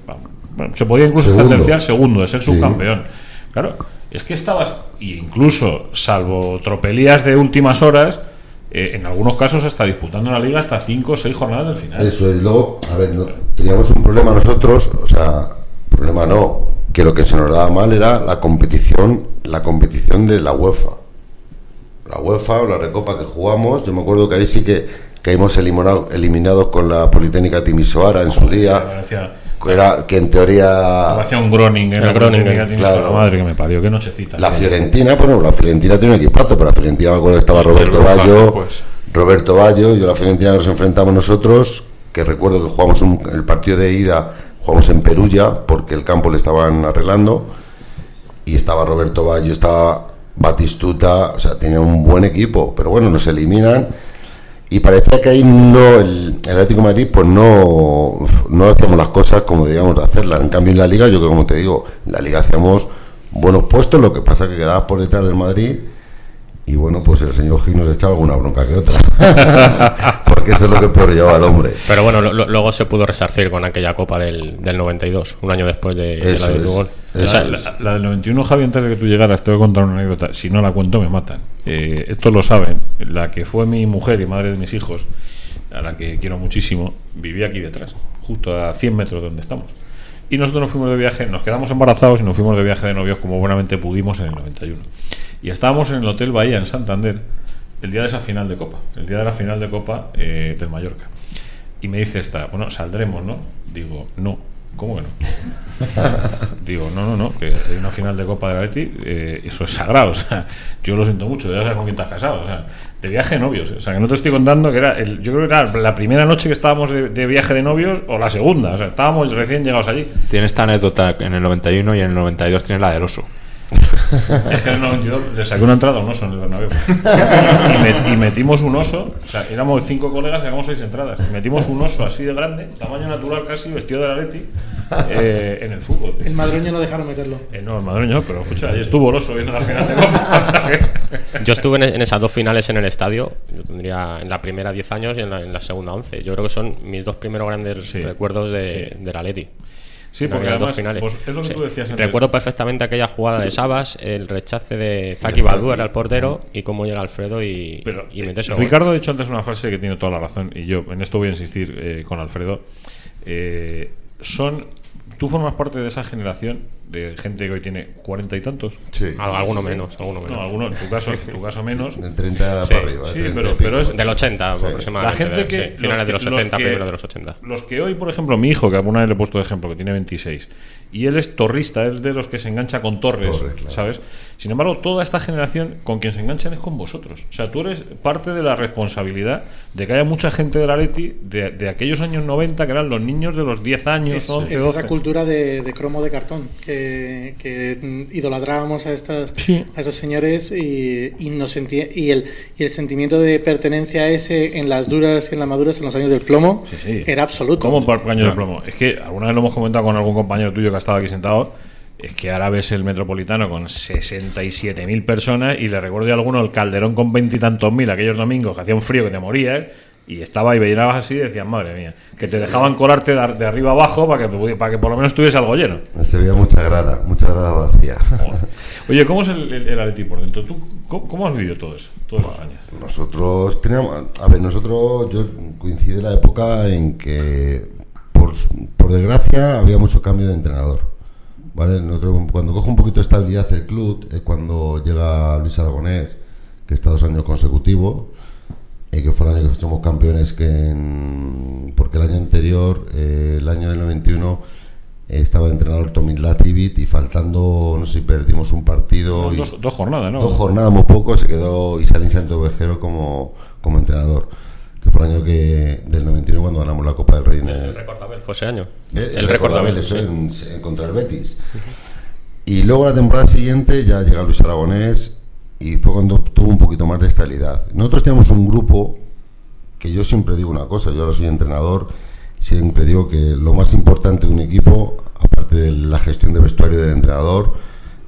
Bueno, se podía incluso Segundo. estar terciar segundo, de ser Sí. subcampeón. Claro, es que estabas, y incluso, salvo tropelías de últimas horas, eh, en algunos casos hasta disputando la liga hasta cinco o seis jornadas del final. Eso es, luego, a ver, no- teníamos un problema nosotros, o sea, problema no, que lo que se nos daba mal era la competición, la competición de la UEFA. La UEFA o la Recopa que jugamos, yo me acuerdo que ahí sí que caímos eliminado- eliminados con la Politécnica Timisoara en su día, era, que en teoría parecía un Groningen. El Groningen, claro. Madre que me parió, qué nochecita. La Fiorentina, bueno, la Fiorentina tiene un equipazo, pero la Fiorentina me acuerdo que estaba Roberto Ballo, pues. Roberto Ballo, yo la Fiorentina nos enfrentamos nosotros, que recuerdo que jugamos un- el partido de ida, jugamos en Perugia, porque el campo le estaban arreglando, y estaba Roberto Ballo, estaba Batistuta, o sea, tenía un buen equipo, pero bueno, nos eliminan. Y parecía que ahí no, el, Atlético Madrid, pues no, no hacíamos las cosas como debíamos de hacerlas. En cambio, en la Liga, yo creo, como te digo, en la Liga hacíamos buenos puestos, lo que pasa que quedabas por detrás del Madrid. Y bueno, pues el señor Gil nos echaba alguna bronca que otra. Porque eso es lo que peor llevaba al hombre. Pero bueno, lo- lo- luego se pudo resarcir con aquella copa del, del 92, un año después de, la de es. Tugol. Eso O sea, es. La, la del 91, Javi, antes de que tú llegaras, te voy a contar una anécdota. Si no la cuento, me matan. Eh, esto lo saben. La que fue mi mujer y madre de mis hijos, a la que quiero muchísimo, vivía aquí detrás, justo a 100 metros de donde estamos. Y nosotros nos fuimos de viaje, nos quedamos embarazados y nos fuimos de viaje de novios como buenamente pudimos en el 91. Y estábamos en el Hotel Bahía, en Santander, el día de esa final de Copa, el día de la final de Copa eh, del Mallorca. Y me dice esta, bueno, saldremos, ¿no? Digo, no. ¿Cómo que no? Digo, no, no, no, que hay una final de Copa de la Leti, eh, eso es sagrado, o sea, yo lo siento mucho, ya sabes con quién has casado, o sea, de viaje de novios, o sea, que no te estoy contando que era, el, yo creo que era la primera noche que estábamos de, viaje de novios o la segunda, o sea, estábamos recién llegados allí. Tiene esta anécdota en el 91 y en el 92 tiene la del oso. Es que no, yo le saqué una entrada a un oso en el Bernabéu. Y, met- y metimos un oso, o sea, éramos cinco colegas, sacamos seis entradas. Y metimos un oso así de grande, tamaño natural casi, vestido de la Leti, eh, en el fútbol. El madroño no dejaron meterlo. Eh, no, el madrileño, pero escucha, ahí estuvo el oso viendo la final de Copa. Yo estuve en, en esas dos finales en el estadio. Yo tendría en la primera 10 años y en la, en la segunda 11. Yo creo que son mis dos primeros grandes Sí. recuerdos de, de la Leti. Sí, porque además, dos finales. pues, es lo que Sí. tú decías antes. Recuerdo perfectamente aquella jugada de Sabas, el rechace de Zaki Badu era el portero y cómo llega Alfredo y, Pero y eh, mete gol. Ricardo ha dicho antes una frase que tiene toda la razón y yo en esto voy a insistir eh, con Alfredo. Eh, son, tú formas parte de esa generación de gente que hoy tiene cuarenta y tantos. Sí. Al- Alguno menos, alguno menos. No, algunos, en tu caso, en tu caso menos. De 30 Sí, para arriba. sí, 30 pero- pero es- Del 80 Sí. aproximadamente. La gente que. sí, finales de los que- 70, que- primero de los 80. Los que hoy, por ejemplo, mi hijo, que alguna vez le he puesto de ejemplo, que tiene 26, y él es torrista, es de los que se engancha con Torres, Torres, claro. ¿sabes? Sin embargo, toda esta generación con quien se enganchan es con vosotros. O sea, tú eres parte de la responsabilidad de que haya mucha gente de la Leti de, de aquellos años 90 que eran los niños de los 10 años, Es, 11, es 12. esa cultura de, de cromo de cartón que, que idolatrábamos a estas Sí. a esos señores y, y nos sentía, y el y el sentimiento de pertenencia ese en las duras y en las maduras en los años del plomo Sí, sí. era absoluto. ¿Cómo por años de plomo? Es que alguna vez lo hemos comentado con algún compañero tuyo que ha estado aquí sentado. Es que ahora ves el metropolitano con 67.000 personas y le recuerdo a alguno el calderón con veintitantos mil aquellos domingos que hacía un frío que te morías y estaba y veías así y decías, madre mía, que te dejaban colarte de, ar- de arriba abajo para que, para que por lo menos estuviese algo lleno. Se veía mucha grada, mucha grada vacía. Oye, ¿cómo es el, el, el Atleti por dentro? ¿Tú cómo, cómo has vivido todo eso, todos los años? Nosotros teníamos, a ver, nosotros, yo coincide la época en que, por, por desgracia, había mucho cambio de entrenador. ¿Vale? Nosotros, cuando coge un poquito de estabilidad el club, es cuando llega Luis Aragonés, que está dos años consecutivos, y que fue el año que somos campeones, que en- porque el año anterior, eh, el año del 91, eh, estaba el entrenador Tomin Lativit y faltando, no sé si perdimos un partido. y- Dos, dos jornadas, ¿no? Dos jornadas muy poco se quedó Isalín Santo Vejero como, como entrenador. Que fue el año que, del 91 cuando ganamos la Copa del Rey. en el- El Recordabel fue ese año. eh, el Recordabel. eso sí. en- en- contra el Betis. Y luego la temporada siguiente ya llega Luis Aragonés y fue cuando tuvo un poquito más de estabilidad. Nosotros teníamos un grupo que yo siempre digo una cosa, yo ahora soy entrenador, siempre digo que lo más importante de un equipo, aparte de la gestión de vestuario del entrenador,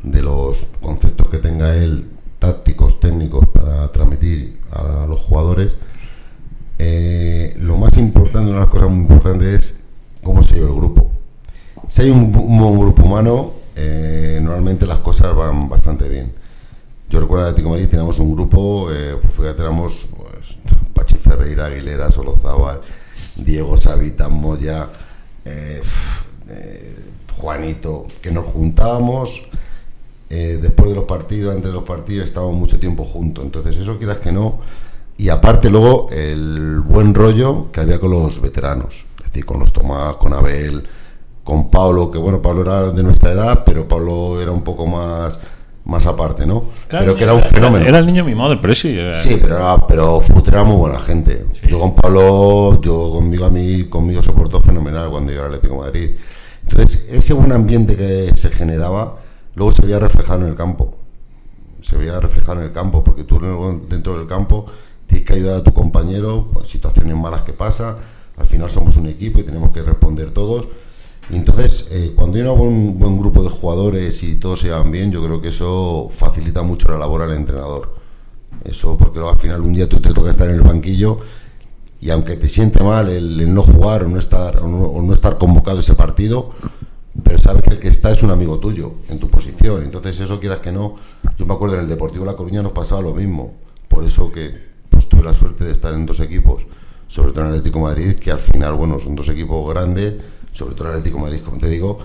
de los conceptos que tenga él, tácticos, técnicos, para transmitir a los jugadores, eh, lo más importante, una de las cosas muy importantes es cómo se lleva el grupo. Si hay un buen grupo humano, eh, normalmente las cosas van bastante bien. Yo recuerdo en Atlético de Madrid teníamos un grupo, eh, pues fíjate, éramos pues, Pachi Ferreira, Aguilera, Solozábal, Diego Savita, Moya, eh, eh, Juanito, que nos juntábamos después de los partidos, antes de los partidos, estábamos mucho tiempo juntos. Entonces, eso quieras que no. Y aparte, luego, el buen rollo que había con los veteranos, es decir, con los Tomás, con Abel, con Pablo, que bueno, Pablo era de nuestra edad, pero Pablo era un poco más, más aparte, ¿no? pero que era un fenómeno. Era el niño mimado del Presi. era- Sí, pero, era- pero era muy buena gente. Yo con Pablo, yo conmigo a mí, conmigo se portó fenomenal cuando llegó al Atlético de Madrid. Entonces, ese buen ambiente que se generaba, luego se veía reflejado en el campo. Se veía reflejado en el campo, porque tú dentro del campo tienes que ayudar a tu compañero, pues, situaciones malas que pasa, al final somos un equipo y tenemos que responder todos. Entonces, eh, cuando hay un buen, buen grupo de jugadores y todos se llevan bien, yo creo que eso facilita mucho la labor al entrenador. Eso porque al final un día tú te toca estar en el banquillo y aunque te siente mal el, el no jugar o no estar o no, o no estar convocado ese partido, pero sabes que el que está es un amigo tuyo en tu posición. Entonces eso quieras que no. Yo me acuerdo en el Deportivo La Coruña nos pasaba lo mismo. Por eso que pues tuve la suerte de estar en dos equipos, sobre todo en Atlético de Madrid, que al final bueno son dos equipos grandes, sobre todo el Atlético de Madrid, como te digo,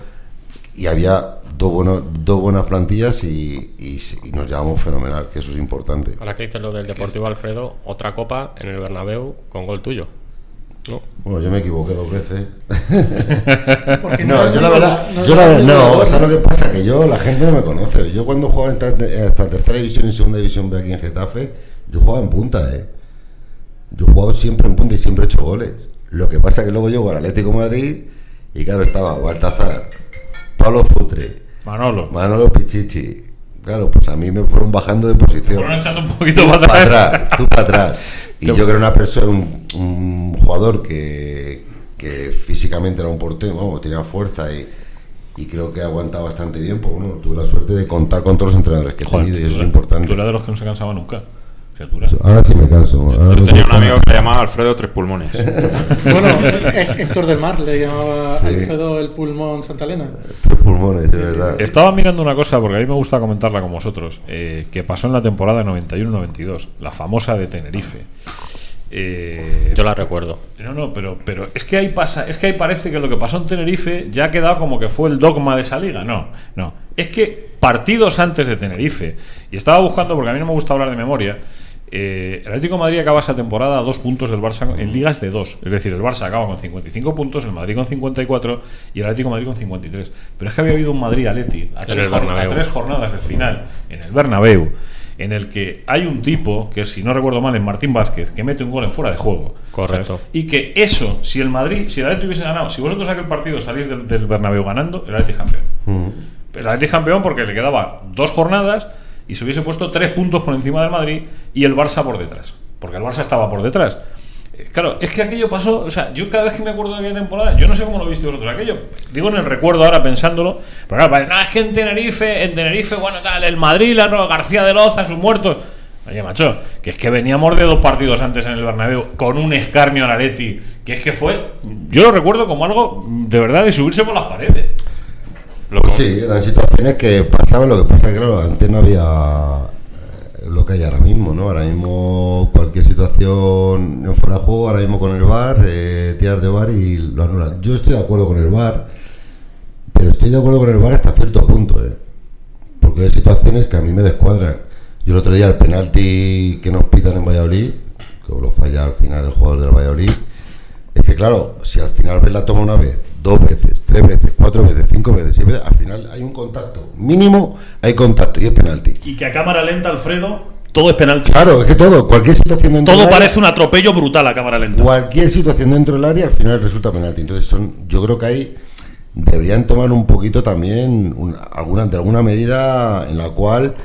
y había dos, buenos, dos buenas plantillas y, y- y nos llevamos fenomenal, que eso es importante. Ahora que dices lo del Deportivo Alfredo, otra copa en el Bernabéu con gol tuyo. ¿No? Bueno, yo me equivoqué dos veces. Porque No, yo la verdad, goleador, yo la verdad, no, goleador. ¿sabes lo que pasa? Que yo, la gente no me conoce. Yo cuando jugaba en esta- hasta tercera división y segunda división B aquí en Getafe, yo jugaba en punta, ¿eh? Yo he jugado siempre en punta y siempre he hecho goles. Lo que pasa que luego llego al Atlético de Madrid y claro, estaba Baltazar, Pablo Futre, Manolo. Manolo Pichichi, Claro, pues a mí me fueron bajando de posición. Fueron echando un poquito para para atrás. atrás, tú para atrás. Y yo creo una persona, un, un jugador que, que físicamente era un portero, vamos, tenía fuerza y, y creo que aguantaba bastante bien. Pues bueno, tuve la suerte de contar con todos los entrenadores que he Joder, tenido y tú eso es importante. Tú eras de los que no se cansaba nunca. Criatura. Ahora sí me canso. ahora Yo me tenía un amigo que le llamaba Alfredo Tres Pulmones. Bueno, Hé- Héctor del Mar le llamaba Sí. Alfredo el pulmón Santa Elena. Tres pulmones, de verdad. Estaba mirando una cosa, porque a mí me gusta comentarla con vosotros, eh, que pasó en la temporada 91-92, la famosa de Tenerife. Eh, Yo la recuerdo. No, no, pero, pero es que ahí pasa, es que ahí parece que lo que pasó en Tenerife ya ha quedado como que fue el dogma de esa liga. No, no. Es que partidos antes de Tenerife, y estaba buscando, porque a mí no me gusta hablar de memoria, eh, el Atlético de Madrid acaba esa temporada a dos puntos del Barça en ligas de dos. Es decir, el Barça acaba con 55 puntos, el Madrid con 54 y el Atlético de Madrid con 53. Pero es que había habido un Madrid-Atleti a, tres a tres jornadas del final en el Bernabéu en el que hay un tipo, que si no recuerdo mal es Martín Vázquez, que mete un gol en fuera de juego. Correcto. ¿sabes? Y que eso, si el Madrid, si el Atlético hubiese ganado, si vosotros aquel partido salís del, del Bernabéu ganando, el Atlético campeón. El Atlético campeón porque le quedaba dos jornadas y se hubiese puesto tres puntos por encima del Madrid y el Barça por detrás. Porque el Barça estaba por detrás. Eh, Claro, es que aquello pasó, o sea, yo cada vez que me acuerdo de aquella temporada, yo no sé cómo lo viste vosotros aquello, digo en el recuerdo ahora pensándolo, pero claro, es que en Tenerife, en Tenerife, bueno, tal, el Madrid, la no, García de Loza, sus muertos. Oye, macho, que es que veníamos de dos partidos antes en el Bernabéu con un escarnio al Atleti, que es que fue, yo lo recuerdo como algo de verdad de subirse por las paredes. Loco. Sí, eran situaciones que pasaban, lo que pasa que claro, antes no había eh, lo que hay ahora mismo, ¿no? Ahora mismo cualquier situación en fuera de juego, ahora mismo con el VAR, eh, tirar de VAR y lo anulan. Yo estoy de acuerdo con el VAR, pero estoy de acuerdo con el VAR hasta cierto punto, ¿eh? Porque hay situaciones que a mí me descuadran. Yo el otro día el penalti que nos pitan en Valladolid, que lo falla al final el jugador del Valladolid, es que claro, si al final ves la toma una vez, dos veces, tres veces, cuatro veces, cinco veces, seis veces, al final hay un contacto. Mínimo hay contacto y es penalti. Y que a cámara lenta, Alfredo, todo es penalti. Claro, es que todo, cualquier situación dentro Todo del área- parece un atropello brutal a cámara lenta. cualquier situación dentro del área al final resulta penalti. Entonces son, yo creo que ahí deberían tomar un poquito también una- alguna, de alguna medida en la cual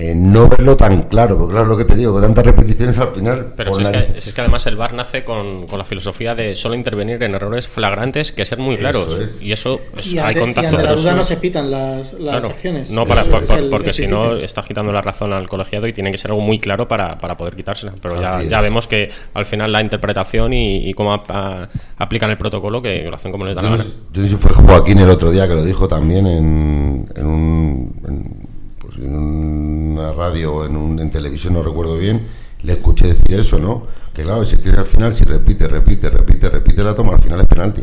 eh, no verlo tan claro, porque claro, lo que te digo, con tantas repeticiones al final. Pero si es, que, si es que además el VAR nace con, con la filosofía de solo intervenir en errores flagrantes que ser muy Eso claros. es. Y eso pues, Y hay ante, y contacto. ante la duda no se pitan las, las Claro. acciones. No, para, Ese por- es por- el- porque si no está quitando la razón al colegiado y tiene que ser algo muy claro para, para poder quitársela. Pero ya, vemos que al final la interpretación y, y cómo a- aplican el protocolo que lo hacen como les da la Yo no, gana. yo si fue Joaquín el otro día que lo dijo también en, en un. en, pues en una radio o en, un- en televisión, no recuerdo bien. Le escuché decir eso, ¿no? Que claro, si que al final, si repite, repite, repite, repite la toma, al final es penalti.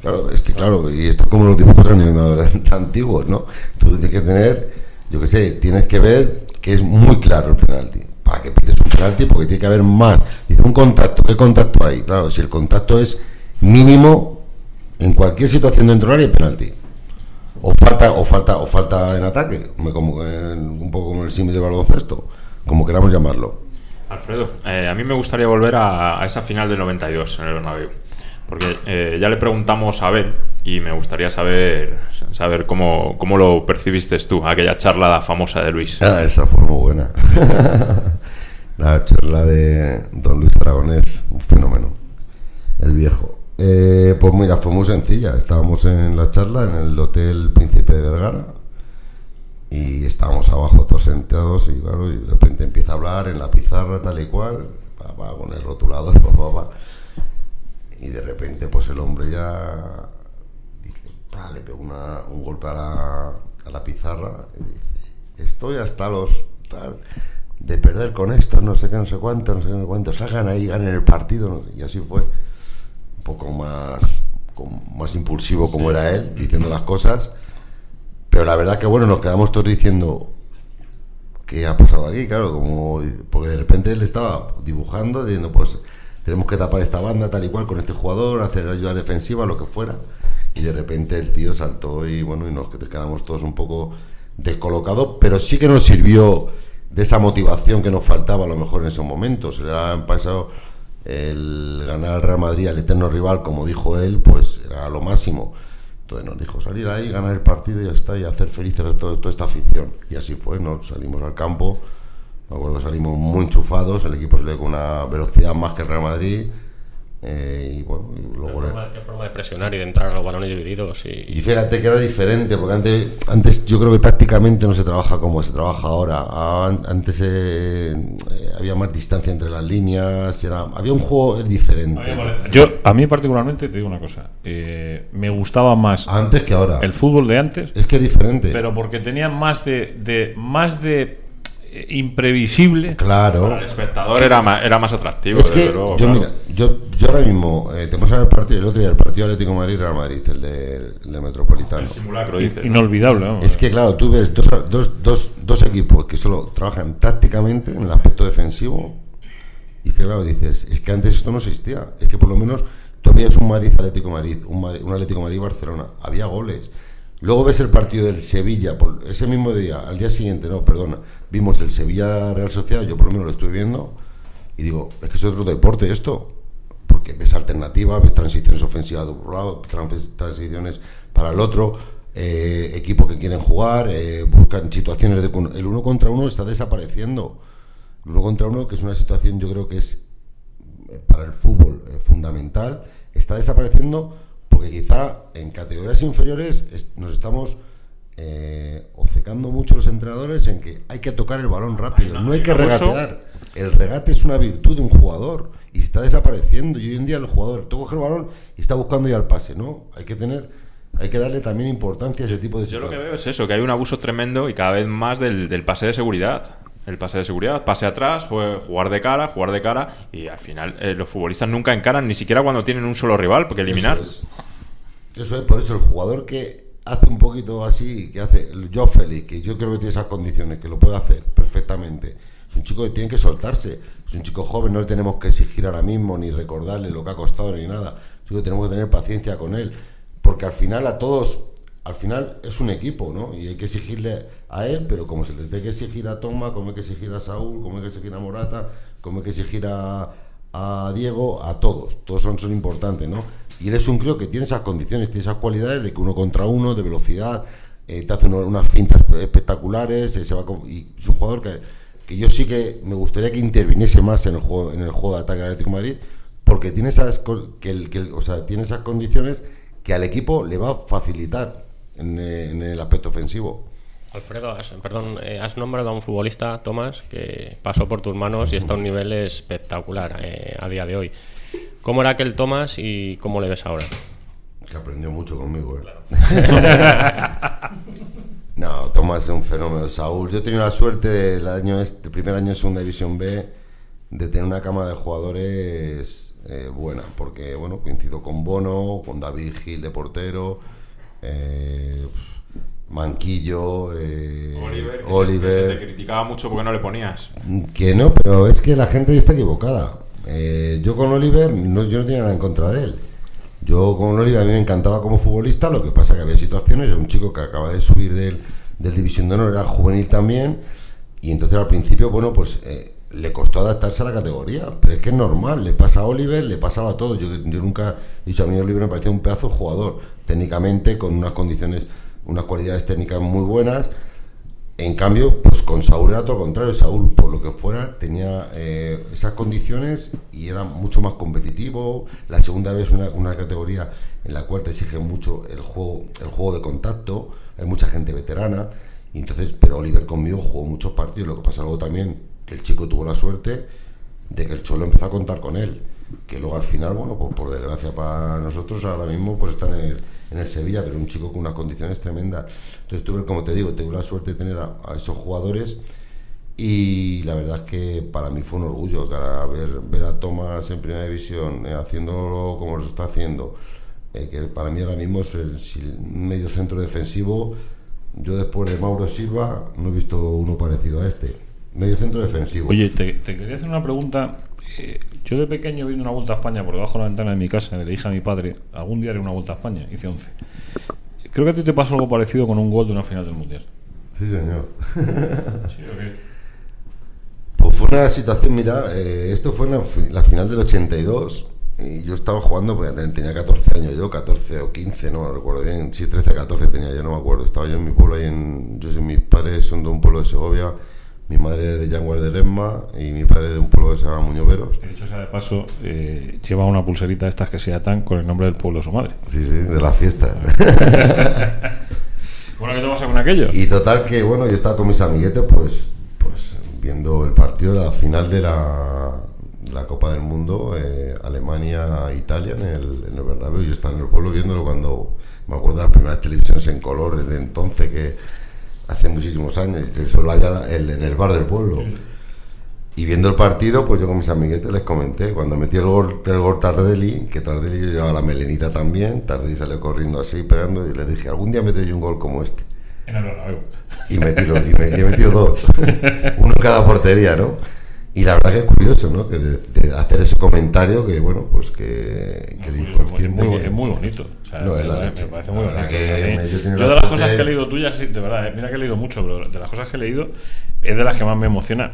Claro, es que claro, y esto es como los dibujos animadores antiguos, ¿no? Tú tienes que tener, yo qué sé, tienes que ver que es muy claro el penalti. Para que pites un penalti, porque tiene que haber más. Dice un contacto, ¿qué contacto hay? Claro, si el contacto es mínimo, en cualquier situación dentro del área penalti. O falta, o falta, o falta en ataque, me como, en- un poco como el símil de baloncesto, como queramos llamarlo. Alfredo, eh, a mí me gustaría volver a, a esa final del 92 en el Bernabéu. Porque eh, ya le preguntamos a Ben y me gustaría saber, saber cómo, cómo lo percibiste tú, aquella charla famosa de Luis. Ah, esa fue muy buena. La charla de don Luis Aragonés, un fenómeno. El viejo. Eh, pues mira, fue muy sencilla. Estábamos en la charla en el Hotel Príncipe de Vergara y estábamos abajo todos sentados y claro, y de repente empieza a hablar en la pizarra tal y cual, pa, pa, con el rotulador, pa, y de repente pues el hombre ya dice, le pega una- un golpe a la, a la pizarra y dice, estoy hasta los tal, de perder con esto, no sé qué, no sé cuánto, no sé qué, cuánto, salgan ahí, ganen el partido, no sé, y así fue, poco más, como- más impulsivo como era él, diciendo las cosas, pero la verdad que bueno, nos quedamos todos diciendo, ¿qué ha pasado aquí? Claro, como porque de repente él estaba dibujando, diciendo, pues tenemos que tapar esta banda tal y cual con este jugador, hacer ayuda defensiva, lo que fuera. Y de repente el tío saltó y bueno, y nos quedamos todos un poco descolocados, pero sí que nos sirvió de esa motivación que nos faltaba a lo mejor en esos momentos. Le han pasado el ganar al Real Madrid, al eterno rival, como dijo él, pues era lo máximo. Entonces nos dijo salir ahí, ganar el partido y ya está, y hacer felices a todo- toda esta afición. Y así fue, ¿no? Salimos al campo, me acuerdo que salimos muy enchufados, el equipo salió con una velocidad más que el Real Madrid. Eh, y bueno, y ¿Qué luego... forma, qué forma de presionar y de entrar a los balones divididos. Y, Y fíjate que era diferente, porque antes, antes yo creo que tácticamente no se trabaja como se trabaja ahora. An- Antes eh, eh, había más distancia entre las líneas, era, había un juego diferente. Yo, a mí particularmente, te digo una cosa. eh, me gustaba más Antes que ahora. el fútbol de antes, Es que es diferente. pero porque tenía más de, de más de eh, imprevisible. claro. El espectador era más, era más atractivo, Es desde que luego, yo, claro. mira, yo, yo ahora mismo, eh, te ver el partido, el otro día, el partido Atlético de Madrid-Real Madrid, el, de- el del Metropolitano. El simulacro, dices. ¿no? Inolvidable, ¿no? Es que, claro, tú ves dos, dos, dos, dos equipos que solo trabajan tácticamente en el aspecto defensivo. Y que, claro, dices, es que antes esto no existía. Es que por lo menos tú veías un Madrid, un, Madrid- un Atlético Madrid-Barcelona. Había goles. Luego ves el partido del Sevilla, por ese mismo día, al día siguiente, no, perdona, vimos el Sevilla-Real Sociedad, yo por lo menos lo estuve viendo, y digo, es que es otro deporte esto. Porque ves alternativas, ves transiciones ofensivas de un lado, trans- transiciones para el otro, eh, equipos que quieren jugar, eh, buscan situaciones de... El uno contra uno está desapareciendo. El uno contra uno, que es una situación yo creo que es eh, para el fútbol eh, fundamental, está desapareciendo porque quizá en categorías inferiores es- nos estamos eh, obcecando mucho los entrenadores en que hay que tocar el balón rápido, no hay que regatear. El regate es una virtud de un jugador y está desapareciendo. Y hoy en día el jugador tú coge el balón y está buscando ya el pase, ¿no? Hay que tener, hay que darle también importancia a ese tipo de Yo lo que veo es eso, que hay un abuso tremendo y cada vez más del, del pase de seguridad. El pase de seguridad, pase atrás, jugar de cara, jugar de cara y al final eh, los futbolistas nunca encaran, ni siquiera cuando tienen un solo rival, porque eliminar. Eso es. Eso es, por eso el jugador que hace un poquito así, que hace yo Félix, que yo creo que tiene esas condiciones, que lo puede hacer perfectamente. Es un chico que tiene que soltarse. Es un chico joven, no le tenemos que exigir ahora mismo ni recordarle lo que ha costado ni nada. Chico tenemos que tener paciencia con él. Porque al final a todos, al final es un equipo, ¿no? Y hay que exigirle a él, pero como se le tiene que exigir a Toma, como hay que exigir a Saúl, como hay que exigir a Morata, como hay que exigir a, Diego, a todos. Todos son, son importantes, ¿no? Y él es un crío que tiene esas condiciones, tiene esas cualidades de que uno contra uno, de velocidad, eh, te hace unas fintas espectaculares, eh, se va con- y es un jugador que, que yo sí que me gustaría que interviniese más en el juego, en el juego de ataque del Atlético de Madrid, porque tiene esas, que el, que el- o sea, tiene esas condiciones que al equipo le va a facilitar en, eh, en el aspecto ofensivo. Alfredo, has, perdón, eh, has nombrado a un futbolista, Tomás, que pasó por tus manos y está a un nivel espectacular eh, a día de hoy. ¿Cómo era aquel Tomás y cómo le ves ahora? Que aprendió mucho conmigo, ¿eh? no, Tomás es un fenómeno. Saúl, yo he tenido la suerte del año este, primer año de Segunda División B de tener una cama de jugadores eh, buena, porque bueno, coincido con Bono, con David Gil de portero, eh, Manquillo, eh, Oliver, que se- Oliver. que se te criticaba mucho porque no le ponías. Que no, pero es que la gente está equivocada. Eh, yo con Oliver, no, yo no tenía nada en contra de él. Yo con Oliver a mí me encantaba como futbolista, lo que pasa que había situaciones, un chico que acaba de subir del, del División de Honor, era juvenil también, y entonces al principio, bueno, pues eh, le costó adaptarse a la categoría, pero es que es normal, le pasa a Oliver, le pasaba a todo. Yo, yo nunca he dicho, a mí Oliver me parecía un pedazo jugador, técnicamente, con unas condiciones, unas cualidades técnicas muy buenas, en cambio, pues con Saúl era todo lo contrario. Saúl, por lo que fuera, tenía eh, esas condiciones y era mucho más competitivo. La segunda vez una, una categoría en la cual te exige mucho el juego, el juego de contacto. Hay mucha gente veterana. Entonces, pero Oliver conmigo jugó muchos partidos. Lo que pasa luego también que el chico tuvo la suerte de que el Cholo empezó a contar con él. Que luego al final, bueno, pues por desgracia para nosotros, ahora mismo pues está en el, en el Sevilla, pero un chico con unas condiciones tremendas. Entonces tuve, como te digo, tuve la suerte de tener a, esos jugadores y la verdad es que para mí fue un orgullo cara, ver, a Tomás en primera división eh, haciéndolo como lo está haciendo. eh, que para mí ahora mismo es el, medio centro defensivo. Yo después de Mauro Silva no he visto uno parecido a este. Medio centro defensivo. Oye, te quería hacer una pregunta. Eh, yo de pequeño viendo una vuelta a España por debajo de la ventana de mi casa, le dije a mi padre, algún día haré una vuelta a España, hice 11. Creo que a ti te pasó algo parecido con un gol de una final del Mundial. Sí, señor. Pues fue una situación, mira, eh, esto fue la, la final del 82 y yo estaba jugando, pues tenía 14 años yo, 14 o 15, no recuerdo bien, sí, 13, 14 tenía yo, no me acuerdo. Estaba yo en mi pueblo, ahí en, yo soy, mis padres son de un pueblo de Segovia, mi madre es de Yanguar de Resma y mi padre de un pueblo que se llama Muñoveros. De hecho, sea de paso, eh, lleva una pulserita de estas que se atan con el nombre del pueblo de su madre. Sí, sí, de la fiesta. Bueno, ¿qué te pasa con aquello? Y total que, bueno, yo estaba con mis amiguetes, pues, pues viendo el partido, la final de la, la Copa del Mundo, eh, Alemania-Italia en el, en el Bernabéu. Yo estaba en el pueblo viéndolo cuando, me acuerdo de las primeras televisiones en color de entonces, que hace muchísimos años, que eso lo haya el- en el bar del pueblo. Y viendo el partido, pues yo con mis amiguetes les comenté, cuando metí el gol, el gol Tardelli, que Tardelli yo llevaba la melenita también, Tardelli salió corriendo así, pegando, y les dije, algún día meto yo un gol como este. En. Y metí, los- y me, he metido dos, uno en cada portería, ¿no? Y la verdad que es curioso, ¿no? Que de, de hacer ese comentario que, bueno, pues que, que de Es muy, muy- que- es muy bonito. O sea, No, es la leche. me parece muy verdad bonito. que me- yo yo la de las cosas que he leído tuyas, sí, de verdad, eh, mira que he leído mucho, pero de las cosas que he leído es de las que más me emociona.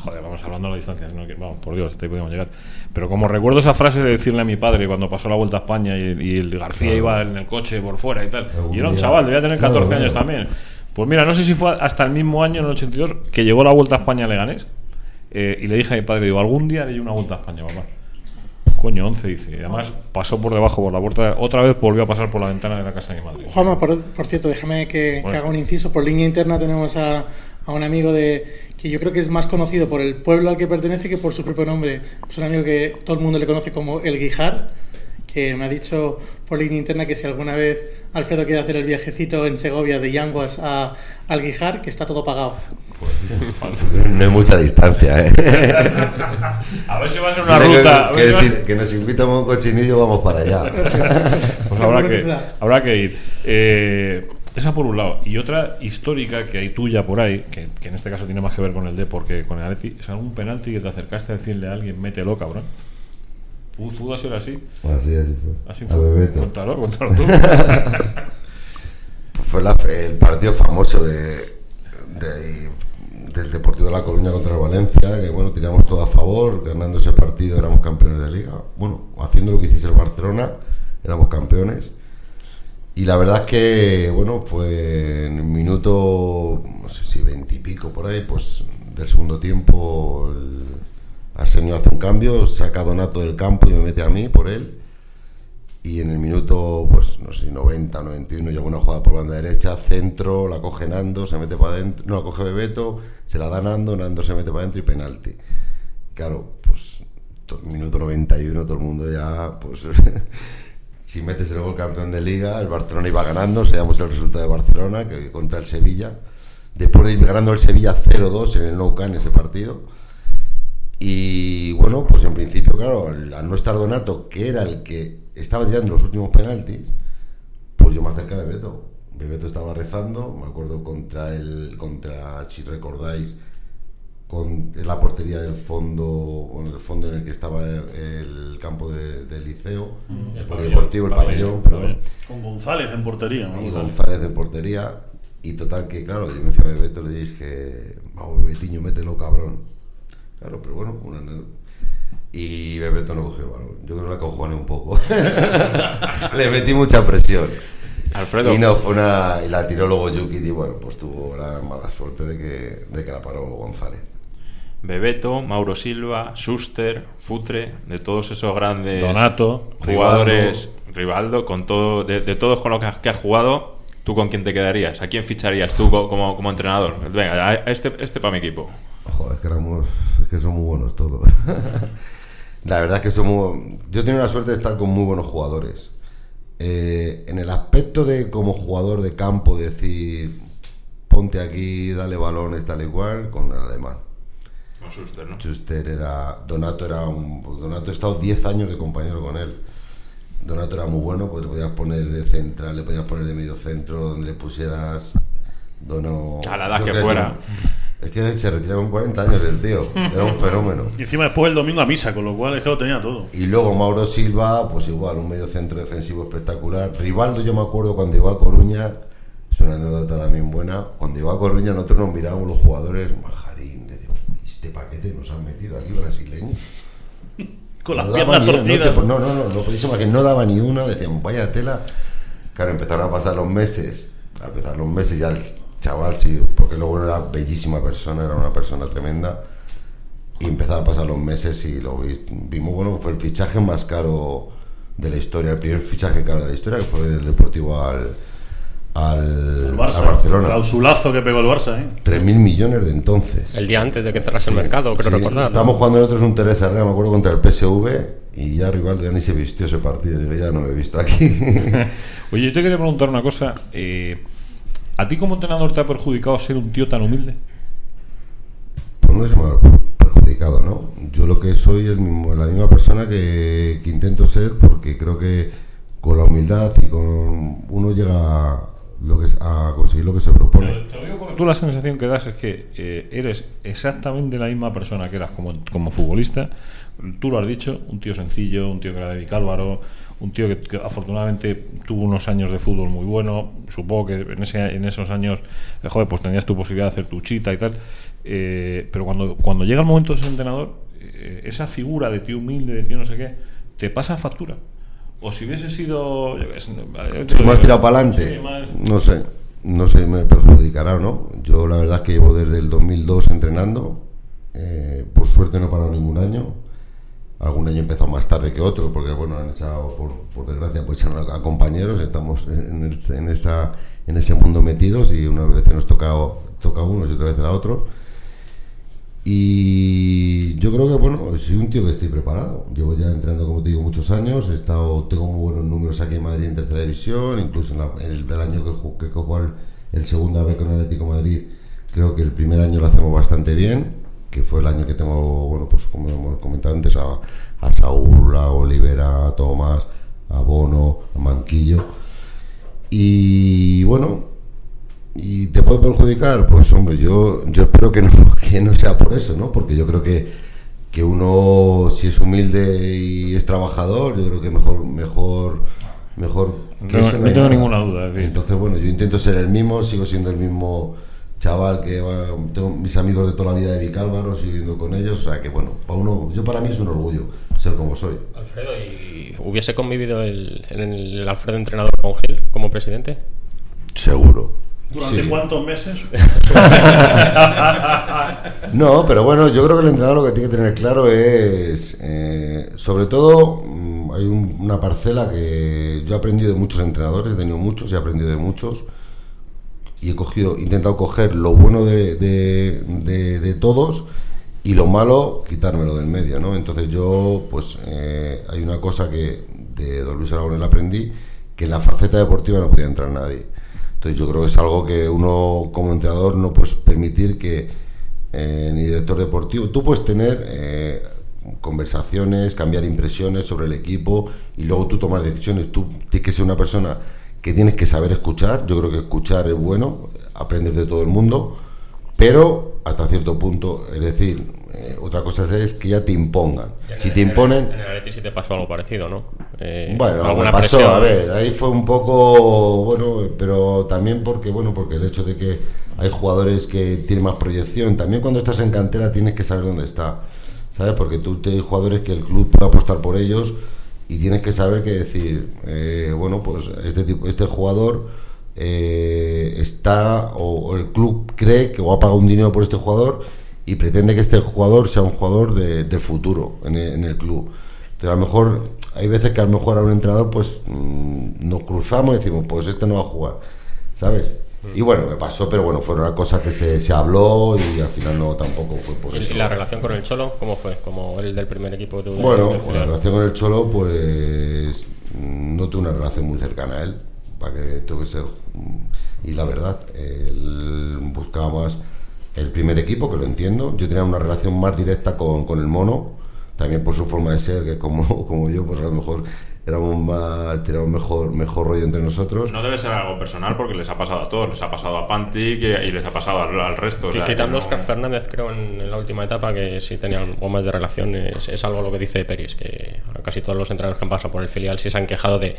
Joder, vamos hablando a la distancia, no que- vamos, por Dios, hasta ahí podemos llegar. Pero como recuerdo esa frase de decirle a mi padre cuando pasó la vuelta a España y, y el García iba en el coche por fuera y tal, y era un chaval, debía tener Claro, 14 años claro. también. Pues mira, no sé si fue hasta el mismo año, en el 82, que llegó la vuelta a España a Leganés. Eh, y le dije a mi padre, digo, algún día haré una vuelta a España, papá. Coño, 11 dice. Y además pasó por debajo, por la puerta. Otra vez volvió a pasar por la ventana de la casa de mi madre. Juanma, por, por cierto, déjame que, que Bueno. haga un inciso. Por línea interna tenemos a, a un amigo de que yo creo que es más conocido por el pueblo al que pertenece que por su propio nombre. Es un amigo que todo el mundo le conoce como El Guijar, que me ha dicho por línea interna que si alguna vez Alfredo quiere hacer el viajecito en Segovia de Yanguas a, al Guijar, que está todo pagado. No hay mucha distancia, ¿eh? A ver si va a ser una ruta. que, si nos invitamos a un cochinillo, vamos para allá. Pues habrá que que, se da. habrá que ir. Eh, esa por un lado. Y otra histórica que hay tuya por ahí, que, que en este caso tiene más que ver con el D porque con el Atleti, es algún penalti que te acercaste a decirle a alguien, mételo, cabrón. ¿Tú, tú has sido así? Así, así fue. Así A Bebeto. Cuéntalo, cuéntalo tú. Fue la- el partido famoso de, de- del Deportivo de La Coruña contra el Valencia, que bueno, tiramos todo a favor, ganando ese partido éramos campeones de liga. Bueno, haciendo lo que hiciese el Barcelona, éramos campeones. Y la verdad es que, bueno, fue en un minuto, no sé si veintipico por ahí, pues del segundo tiempo, el Arsenio hace un cambio, saca a Donato del campo y me mete a mí por él. Y en el minuto, pues no sé si 90, 91, llega una jugada por banda derecha, centro, la coge Nando, se mete para adentro, no, la coge Bebeto, se la da Nando, Nando se mete para adentro y penalti. Claro, pues to- minuto 91, todo el mundo ya, pues si metes el gol campeón de liga, el Barcelona iba ganando, sabíamos el resultado de Barcelona, que contra el Sevilla. Después de ir ganando el Sevilla 0-2 en el Nou Camp ese partido. Y bueno, pues en principio, claro, al no estar Donato, que era el que estaba tirando los últimos penaltis, pues yo me acerqué a Bebeto. Bebeto estaba rezando, me acuerdo contra el, contra, si recordáis, con la portería del fondo, en el fondo en el que estaba el campo de- del liceo, el polideportivo, el pabellón, perdón Con González en portería. ¿no? y González en portería. Y total que, claro, yo me fui a Bebeto y le dije, vamos, Bebetiño, mételo, cabrón. Claro, pero bueno, una. Y Bebeto no cogió el balón. Yo creo que la acojoné un poco. le metí mucha presión. Alfredo, Y no, fue una. Y la tiró luego Yuki y bueno, pues tuvo la mala suerte de que, de que la paró González. Bebeto, Mauro Silva, Schuster, Futre, de todos esos grandes Donato, jugadores, Rivaldo, con todo, de, de todos con los que has, que has jugado, ¿tú con quién te quedarías? ¿A quién ficharías tú co- como, como entrenador? Venga, a este, este para mi equipo. Joder, es que éramos, es que son muy buenos todos. la verdad es que somos. Yo he tenido la suerte de estar con muy buenos jugadores. Eh, en el aspecto de como jugador de campo, decir, ponte aquí, dale balones, tal igual, con el alemán. Con Schuster, ¿no? Schuster era. Donato era un. Donato he estado 10 años de compañero con él. Donato era muy bueno, pues le podías poner de central, le podías poner de medio centro, donde le pusieras. Dono, A la edad que fuera. Es que se retiró con 40 años el tío. Era un fenómeno. Y encima después el domingo a misa, con lo cual es que lo tenía todo. Y luego Mauro Silva, pues igual, un medio centro defensivo espectacular. Rivaldo, yo me acuerdo cuando llegó a Coruña, es una anécdota también buena. Cuando llegó a Coruña, nosotros nos mirábamos los jugadores, majarín, le digo, este paquete nos han metido aquí brasileño. Con las no piernas torcidas. No, no, no, no, lo podíamos que no daba ni una, decíamos, vaya tela. Claro, empezaron a pasar los meses, a pasar los meses ya el chaval sí, porque luego era bellísima persona, era una persona tremenda. Y empezaron a pasar los meses y lo vi- vimos, bueno, fue el fichaje más caro de la historia, el primer fichaje caro de la historia, que fue del Deportivo al, al, El Barça. a Barcelona. Clausulazo que pegó el Barça, ¿eh? 3.000 millones de entonces. El día antes de que cerrase el mercado, creo Sí, recordar. ¿no? Estábamos jugando nosotros un Teresa me acuerdo, contra el PSV y ya Rivaldo ya ni se vistió ese partido. Digo, ya no lo he visto aquí. Oye, yo te quería preguntar una cosa. eh, ¿A ti como entrenador te ha perjudicado ser un tío tan humilde? pues no se me ha perjudicado, ¿no? Yo lo que soy es la misma persona que, que intento ser porque creo que con la humildad y con uno llega a, lo que, es- a conseguir lo que se propone. Te lo digo porque tú la sensación que das es que eh, eres exactamente la misma persona que eras como, como futbolista. Tú lo has dicho, un tío sencillo, un tío que era de Vicálvaro, un tío que, que afortunadamente tuvo unos años de fútbol muy bueno. Supongo que en, ese, en esos años, eh, joder, pues tenías tu posibilidad de hacer tu chita y tal. Eh, pero cuando, cuando llega el momento de ser entrenador, eh, esa figura de tío humilde, de tío no sé qué, te pasa factura. O si hubiese sido. eh, Si más tirado para adelante, no sé, no sé, me perjudicará o no. Yo la verdad es que llevo desde el 2002 entrenando, por suerte no he parado ningún año. Algún año empezado más tarde que otro, porque bueno, han echado, por, desgracia, pues a, compañeros, estamos en, en esa, en ese mundo metidos y unas veces nos toca, toca a unos y otras veces a otros. Y yo creo que, bueno, soy un tío que estoy preparado. Llevo ya entrenando, como te digo, muchos años. He estado, tengo muy buenos números aquí en Madrid en tercera división. Incluso en, el, el año que, que cojo el, el segunda vez con el Atlético Madrid, creo que el primer año lo hacemos bastante bien. Que fue el año que tengo, bueno, pues como hemos comentado antes, a, a Saúl, a Olivera, a Tomás, a Bono, a Manquillo. Y bueno, ¿Y te puede perjudicar? Pues hombre, yo, yo espero que no, que no sea por eso, ¿no? Porque yo creo que, que uno, si es humilde y es trabajador, yo creo que mejor, mejor, mejor No que tengo- eso no hay tengo nada. ninguna duda. Entonces, bueno, yo intento ser el mismo, sigo siendo el mismo chaval que va- tengo mis amigos de toda la vida de Vicálvaro, sigo viviendo con ellos, o sea que bueno, para uno, yo para mí es un orgullo ser como soy. Alfredo, ¿y hubiese convivido el, en el Alfredo entrenador con Gil como presidente? Seguro. ¿Durante Sí. cuántos meses? No, pero bueno, yo creo que el entrenador lo que tiene que tener claro es, eh, sobre todo, mm, hay un- una parcela que yo he aprendido de muchos entrenadores, he tenido muchos y he aprendido de muchos, y he cogido, intentado coger lo bueno de, de- de- de todos y lo malo quitármelo del medio, ¿no? Entonces yo, pues, eh, hay una cosa que de don Luis Aragonés aprendí, que en la faceta deportiva no podía entrar nadie. Entonces yo creo que es algo que uno como entrenador no puedes permitir que eh, ni director deportivo, tú puedes tener eh, conversaciones, cambiar impresiones sobre el equipo y luego tú tomar decisiones. Tú tienes que ser una persona que tienes que saber escuchar. Yo creo que escuchar es bueno, aprender de todo el mundo, pero hasta cierto punto, es decir, eh, otra cosa es que ya te impongan. Si te imponen, En el Atleti sí te pasó algo parecido, ¿no? Eh, bueno, me pasó, presión. a ver, ahí fue un poco, bueno, pero también porque, bueno, porque el hecho de que hay jugadores que tienen más proyección, también cuando estás en cantera tienes que saber dónde está, ¿sabes? Porque tú tienes jugadores que el club puede apostar por ellos y tienes que saber que decir, eh, bueno, pues este tipo, este jugador eh, está o, el club cree que va a pagar un dinero por este jugador y pretende que este jugador sea un jugador de, futuro en el, en el club. Entonces, a lo mejor, hay veces que a lo mejor a un entrenador, pues mm, nos cruzamos y decimos, pues este no va a jugar, ¿sabes? Y bueno, me pasó, pero bueno, fue una cosa que se, se habló y al final no tampoco fue por ¿Y eso. la relación con el Cholo cómo fue? Como el del primer equipo de Bueno, la relación con el Cholo, pues mm, no tuve una relación muy cercana a él, para que tengo que ser. mm, Y la verdad, él buscaba más el primer equipo, que lo entiendo. Yo tenía una relación más directa con, con el mono, también por su forma de ser, que como, como yo, pues a lo mejor éramos más, teníamos mejor, mejor rollo entre nosotros. No debe ser algo personal porque les ha pasado a todos. Les ha pasado a Pantic y, y les ha pasado al, al resto. o Que sea, quitando que no- Oscar Fernández, creo, en, en la última etapa, que sí tenía algo más de relación, es, es algo lo que dice Peris, que casi todos los entrenadores que han pasado por el filial sí se han quejado de,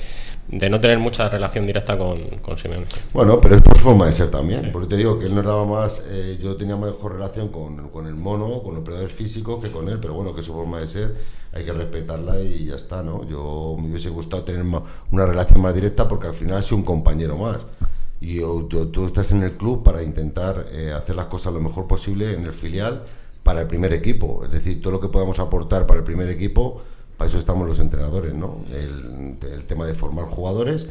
de no tener mucha relación directa con, con Simeone. Bueno, pero es por su forma de ser también. Porque te digo que él nos daba más. eh, yo tenía mejor relación con, con el mono, con los operadores físicos que con él, pero bueno, que es su forma de ser hay que respetarla y ya está, ¿no? Yo me hubiese gustado tener ma- una relación más directa porque al final es un compañero más. Y yo- tú estás en el club para intentar eh, hacer las cosas lo mejor posible en el filial para el primer equipo. Es decir, todo lo que podamos aportar para el primer equipo, para eso estamos los entrenadores, ¿no? El, el tema de formar jugadores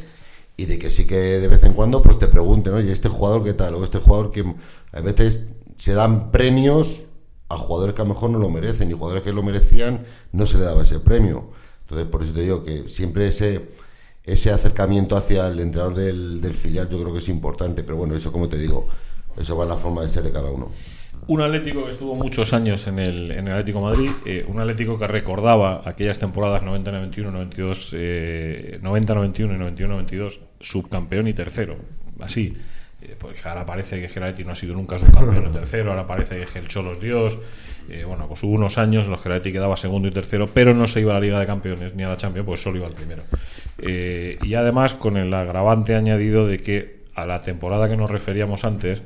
y de que sí que de vez en cuando pues te pregunten, oye, este jugador qué tal, o este jugador que a veces se dan premios a jugadores que a lo mejor no lo merecen y jugadores que lo merecían no se le daba ese premio. Entonces, por eso te digo que siempre ese ese acercamiento hacia el entrenador del, filial yo creo que es importante, pero bueno, eso como te digo, eso va en la forma de ser de cada uno. Un Atlético que estuvo muchos años en el, en el Atlético Madrid, eh, un Atlético que recordaba aquellas temporadas 90-91, 92, eh, 90-91 y 91-92, subcampeón y tercero. Así. Eh, porque ahora parece que Atlético no ha sido nunca subcampeón y tercero, ahora parece que el Cholo es Dios. Eh, bueno, pues hubo unos años en los que quedaba segundo y tercero, pero no se iba a la Liga de Campeones ni a la Champions, pues solo iba al primero. Eh, y además con el agravante añadido de que a la temporada que nos referíamos antes,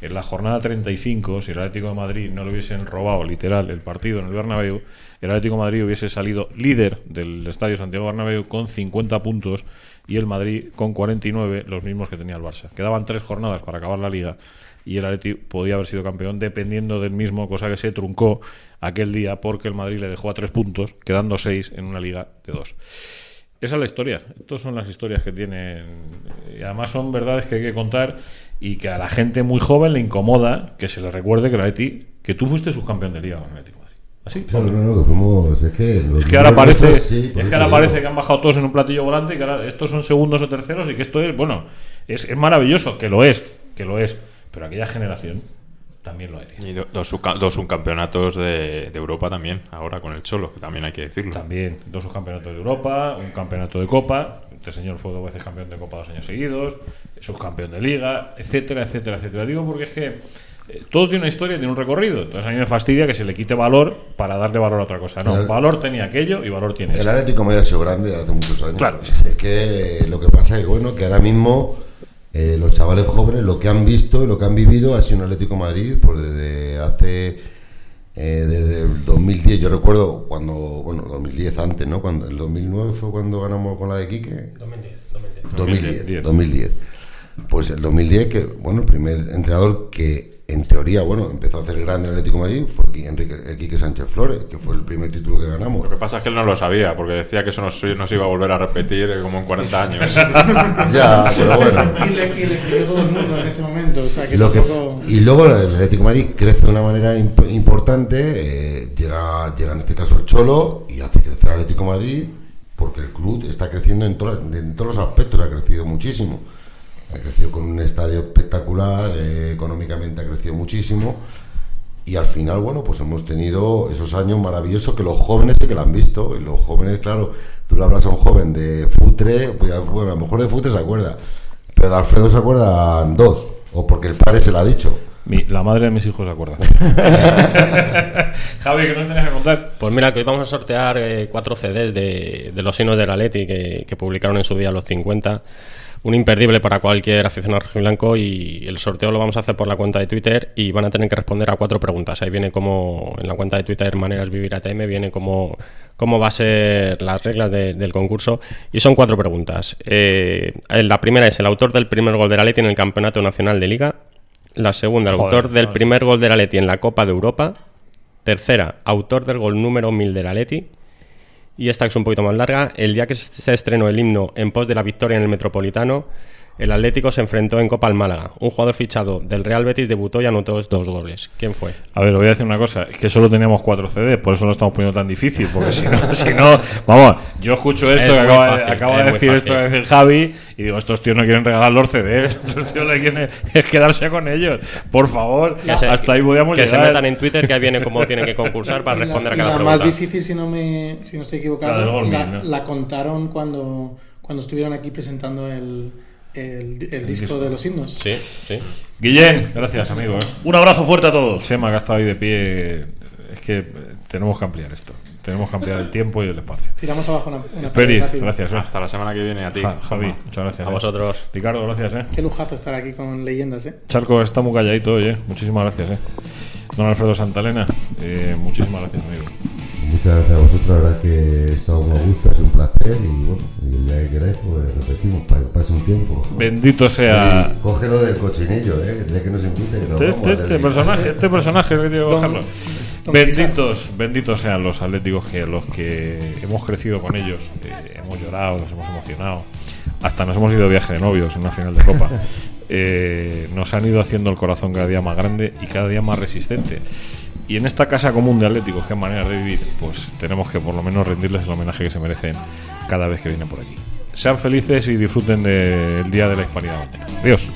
en la jornada 35, si el Atlético de Madrid no le hubiesen robado literal el partido en el Bernabéu, el Atlético de Madrid hubiese salido líder del Estadio Santiago Bernabéu con 50 puntos y el Madrid con 49, los mismos que tenía el Barça. Quedaban tres jornadas para acabar la liga y el Atlético podía haber sido campeón dependiendo del mismo, cosa que se truncó aquel día porque el Madrid le dejó a tres puntos, quedando seis en una liga de dos. Esa es la historia. Estas son las historias que tienen. Y además son verdades que hay que contar y que a la gente muy joven le incomoda que se le recuerde que el Atleti, que tú fuiste subcampeón de liga con. ¿Así? Claro, no, no, que fuimos, es que, los Es que ahora parece, esos, sí, es que ahora parece que han bajado todos en un platillo volante y que ahora estos son segundos o terceros y que esto es, bueno, es, es maravilloso, que lo es, que lo es, pero aquella generación también lo era. Y do- dos, dos subcampeonatos de, de Europa también, ahora con el Cholo, que también hay que decirlo. También dos subcampeonatos de Europa, un campeonato de Copa. Este señor fue dos veces campeón de Copa dos años seguidos, subcampeón de Liga, etcétera, etcétera, etcétera. Digo porque es que todo tiene una historia, tiene un recorrido. Entonces a mí me fastidia que se le quite valor para darle valor a otra cosa. No, valor tenía aquello y valor tiene El. Atlético Madrid ha sido grande hace muchos años. Claro. Es que lo que pasa es que, bueno, que ahora mismo eh, los chavales jóvenes lo que han visto y lo que han vivido ha sido un Atlético de Madrid pues desde hace eh, desde el 2010 yo recuerdo cuando bueno 2010 antes no cuando el 2009 fue cuando ganamos con la de Quique 2010, 2010. 2010 2010 pues el 2010 que bueno el primer entrenador que en teoría bueno empezó a hacer grande el Atlético de Madrid fue Enrique eh, Quique Sánchez Flores que fue el primer título que ganamos Lo que pasa es que él no lo sabía, porque decía que eso no se, no se iba a volver a repetir como en 40 años. ya pero bueno Y le, y le creyó todo el mundo en ese momento. O sea, que Lo que- tampoco- y luego el Atlético de Madrid crece de una manera imp- importante, eh, llega, llega en este caso el Cholo y hace crecer al Atlético de Madrid porque el club está creciendo en, todas- en todos los aspectos, ha crecido muchísimo. Ha crecido con un estadio espectacular, eh, económicamente ha crecido muchísimo y al final, bueno, pues hemos tenido esos años maravillosos que los jóvenes sí que lo han visto. Y los jóvenes, claro, tú le hablas a un joven de Futre, pues bueno, a lo mejor de Futre se acuerda, pero de Alfredo se acuerdan dos, o porque el padre se lo ha dicho. Mi- la madre de mis hijos se acuerda. Javi, que no tenías que contar. Pues mira, que hoy vamos a sortear eh, cuatro CDs de, de los hinos del Atleti que, que publicaron en su día los 50. Un imperdible para cualquier aficionado rojiblanco y el sorteo lo vamos a hacer por la cuenta de Twitter y van a tener que responder a cuatro preguntas. Ahí viene como en la cuenta de Twitter Maneras Vivir ATM, viene como cómo va a ser las reglas de- del concurso y son cuatro preguntas. Eh, la primera es el autor del primer gol del Atleti en el Campeonato Nacional de Liga. La segunda, el Joder, autor del primer gol del Atleti en la Copa de Europa. Tercera, autor del gol número 1000 del Atleti. Y esta es un poquito más larga. El día que se estrenó el himno en pos de la victoria en el Metropolitano, el Atlético se enfrentó en Copa al Málaga. Un jugador fichado del Real Betis debutó y anotó dos goles. ¿Quién fue? A ver, voy a decir una cosa, es que solo teníamos cuatro CDs, por eso lo estamos poniendo tan difícil, porque si no, si no vamos, yo escucho esto Es que acaba, de- fácil, acaba es de decir esto que decir Javi, y digo, estos tíos no quieren regalar los CDs, estos tíos le quieren es quedarse con ellos. Por favor, Que se- hasta ahí podíamos Que se llegar. metan en Twitter, que ahí viene cómo tienen que concursar para Y la- responder a cada la pregunta. más difícil, si no, me, si no estoy La equivocado, la, ¿no? la contaron cuando, cuando estuvieron aquí presentando el, el, el disco disco. de los himnos. Sí, sí. Guillén, gracias amigo. ¿eh? Un abrazo fuerte a todos. Sema que ha estado ahí de pie es que eh, tenemos que ampliar esto. Tenemos que ampliar el tiempo y el espacio. Tiramos abajo una, una Peris, gracias. eh. Hasta la semana que viene a ti. Ja- Javi, muchas gracias. A eh. vosotros. Ricardo, gracias, eh. Qué lujazo estar aquí con leyendas, ¿eh? Charco está muy calladito hoy, eh. Muchísimas gracias, eh. Don Alfredo Santalena, eh, muchísimas gracias, amigo. Muchas gracias a vosotros, la verdad que estaba muy a gusto, es un placer y bueno, y el día que queráis, pues repetimos, para que pase un tiempo. Bendito sea. Cógelo del cochinillo, ¿eh? que que nos invite, que nos Este, vamos este hacer- personaje, este personaje que tiene que. Don Benditos, benditos sean los atléticos que los que hemos crecido con ellos, eh, hemos llorado, nos hemos emocionado, hasta nos hemos ido de viaje de novios en una final de copa. Eh, nos han ido haciendo el corazón cada día más grande y cada día más resistente. Y en esta casa común de atléticos, que es manera de vivir, pues tenemos que por lo menos rendirles el homenaje que se merecen cada vez que vienen por aquí. Sean felices y disfruten del Día de la Hispanidad. Adiós.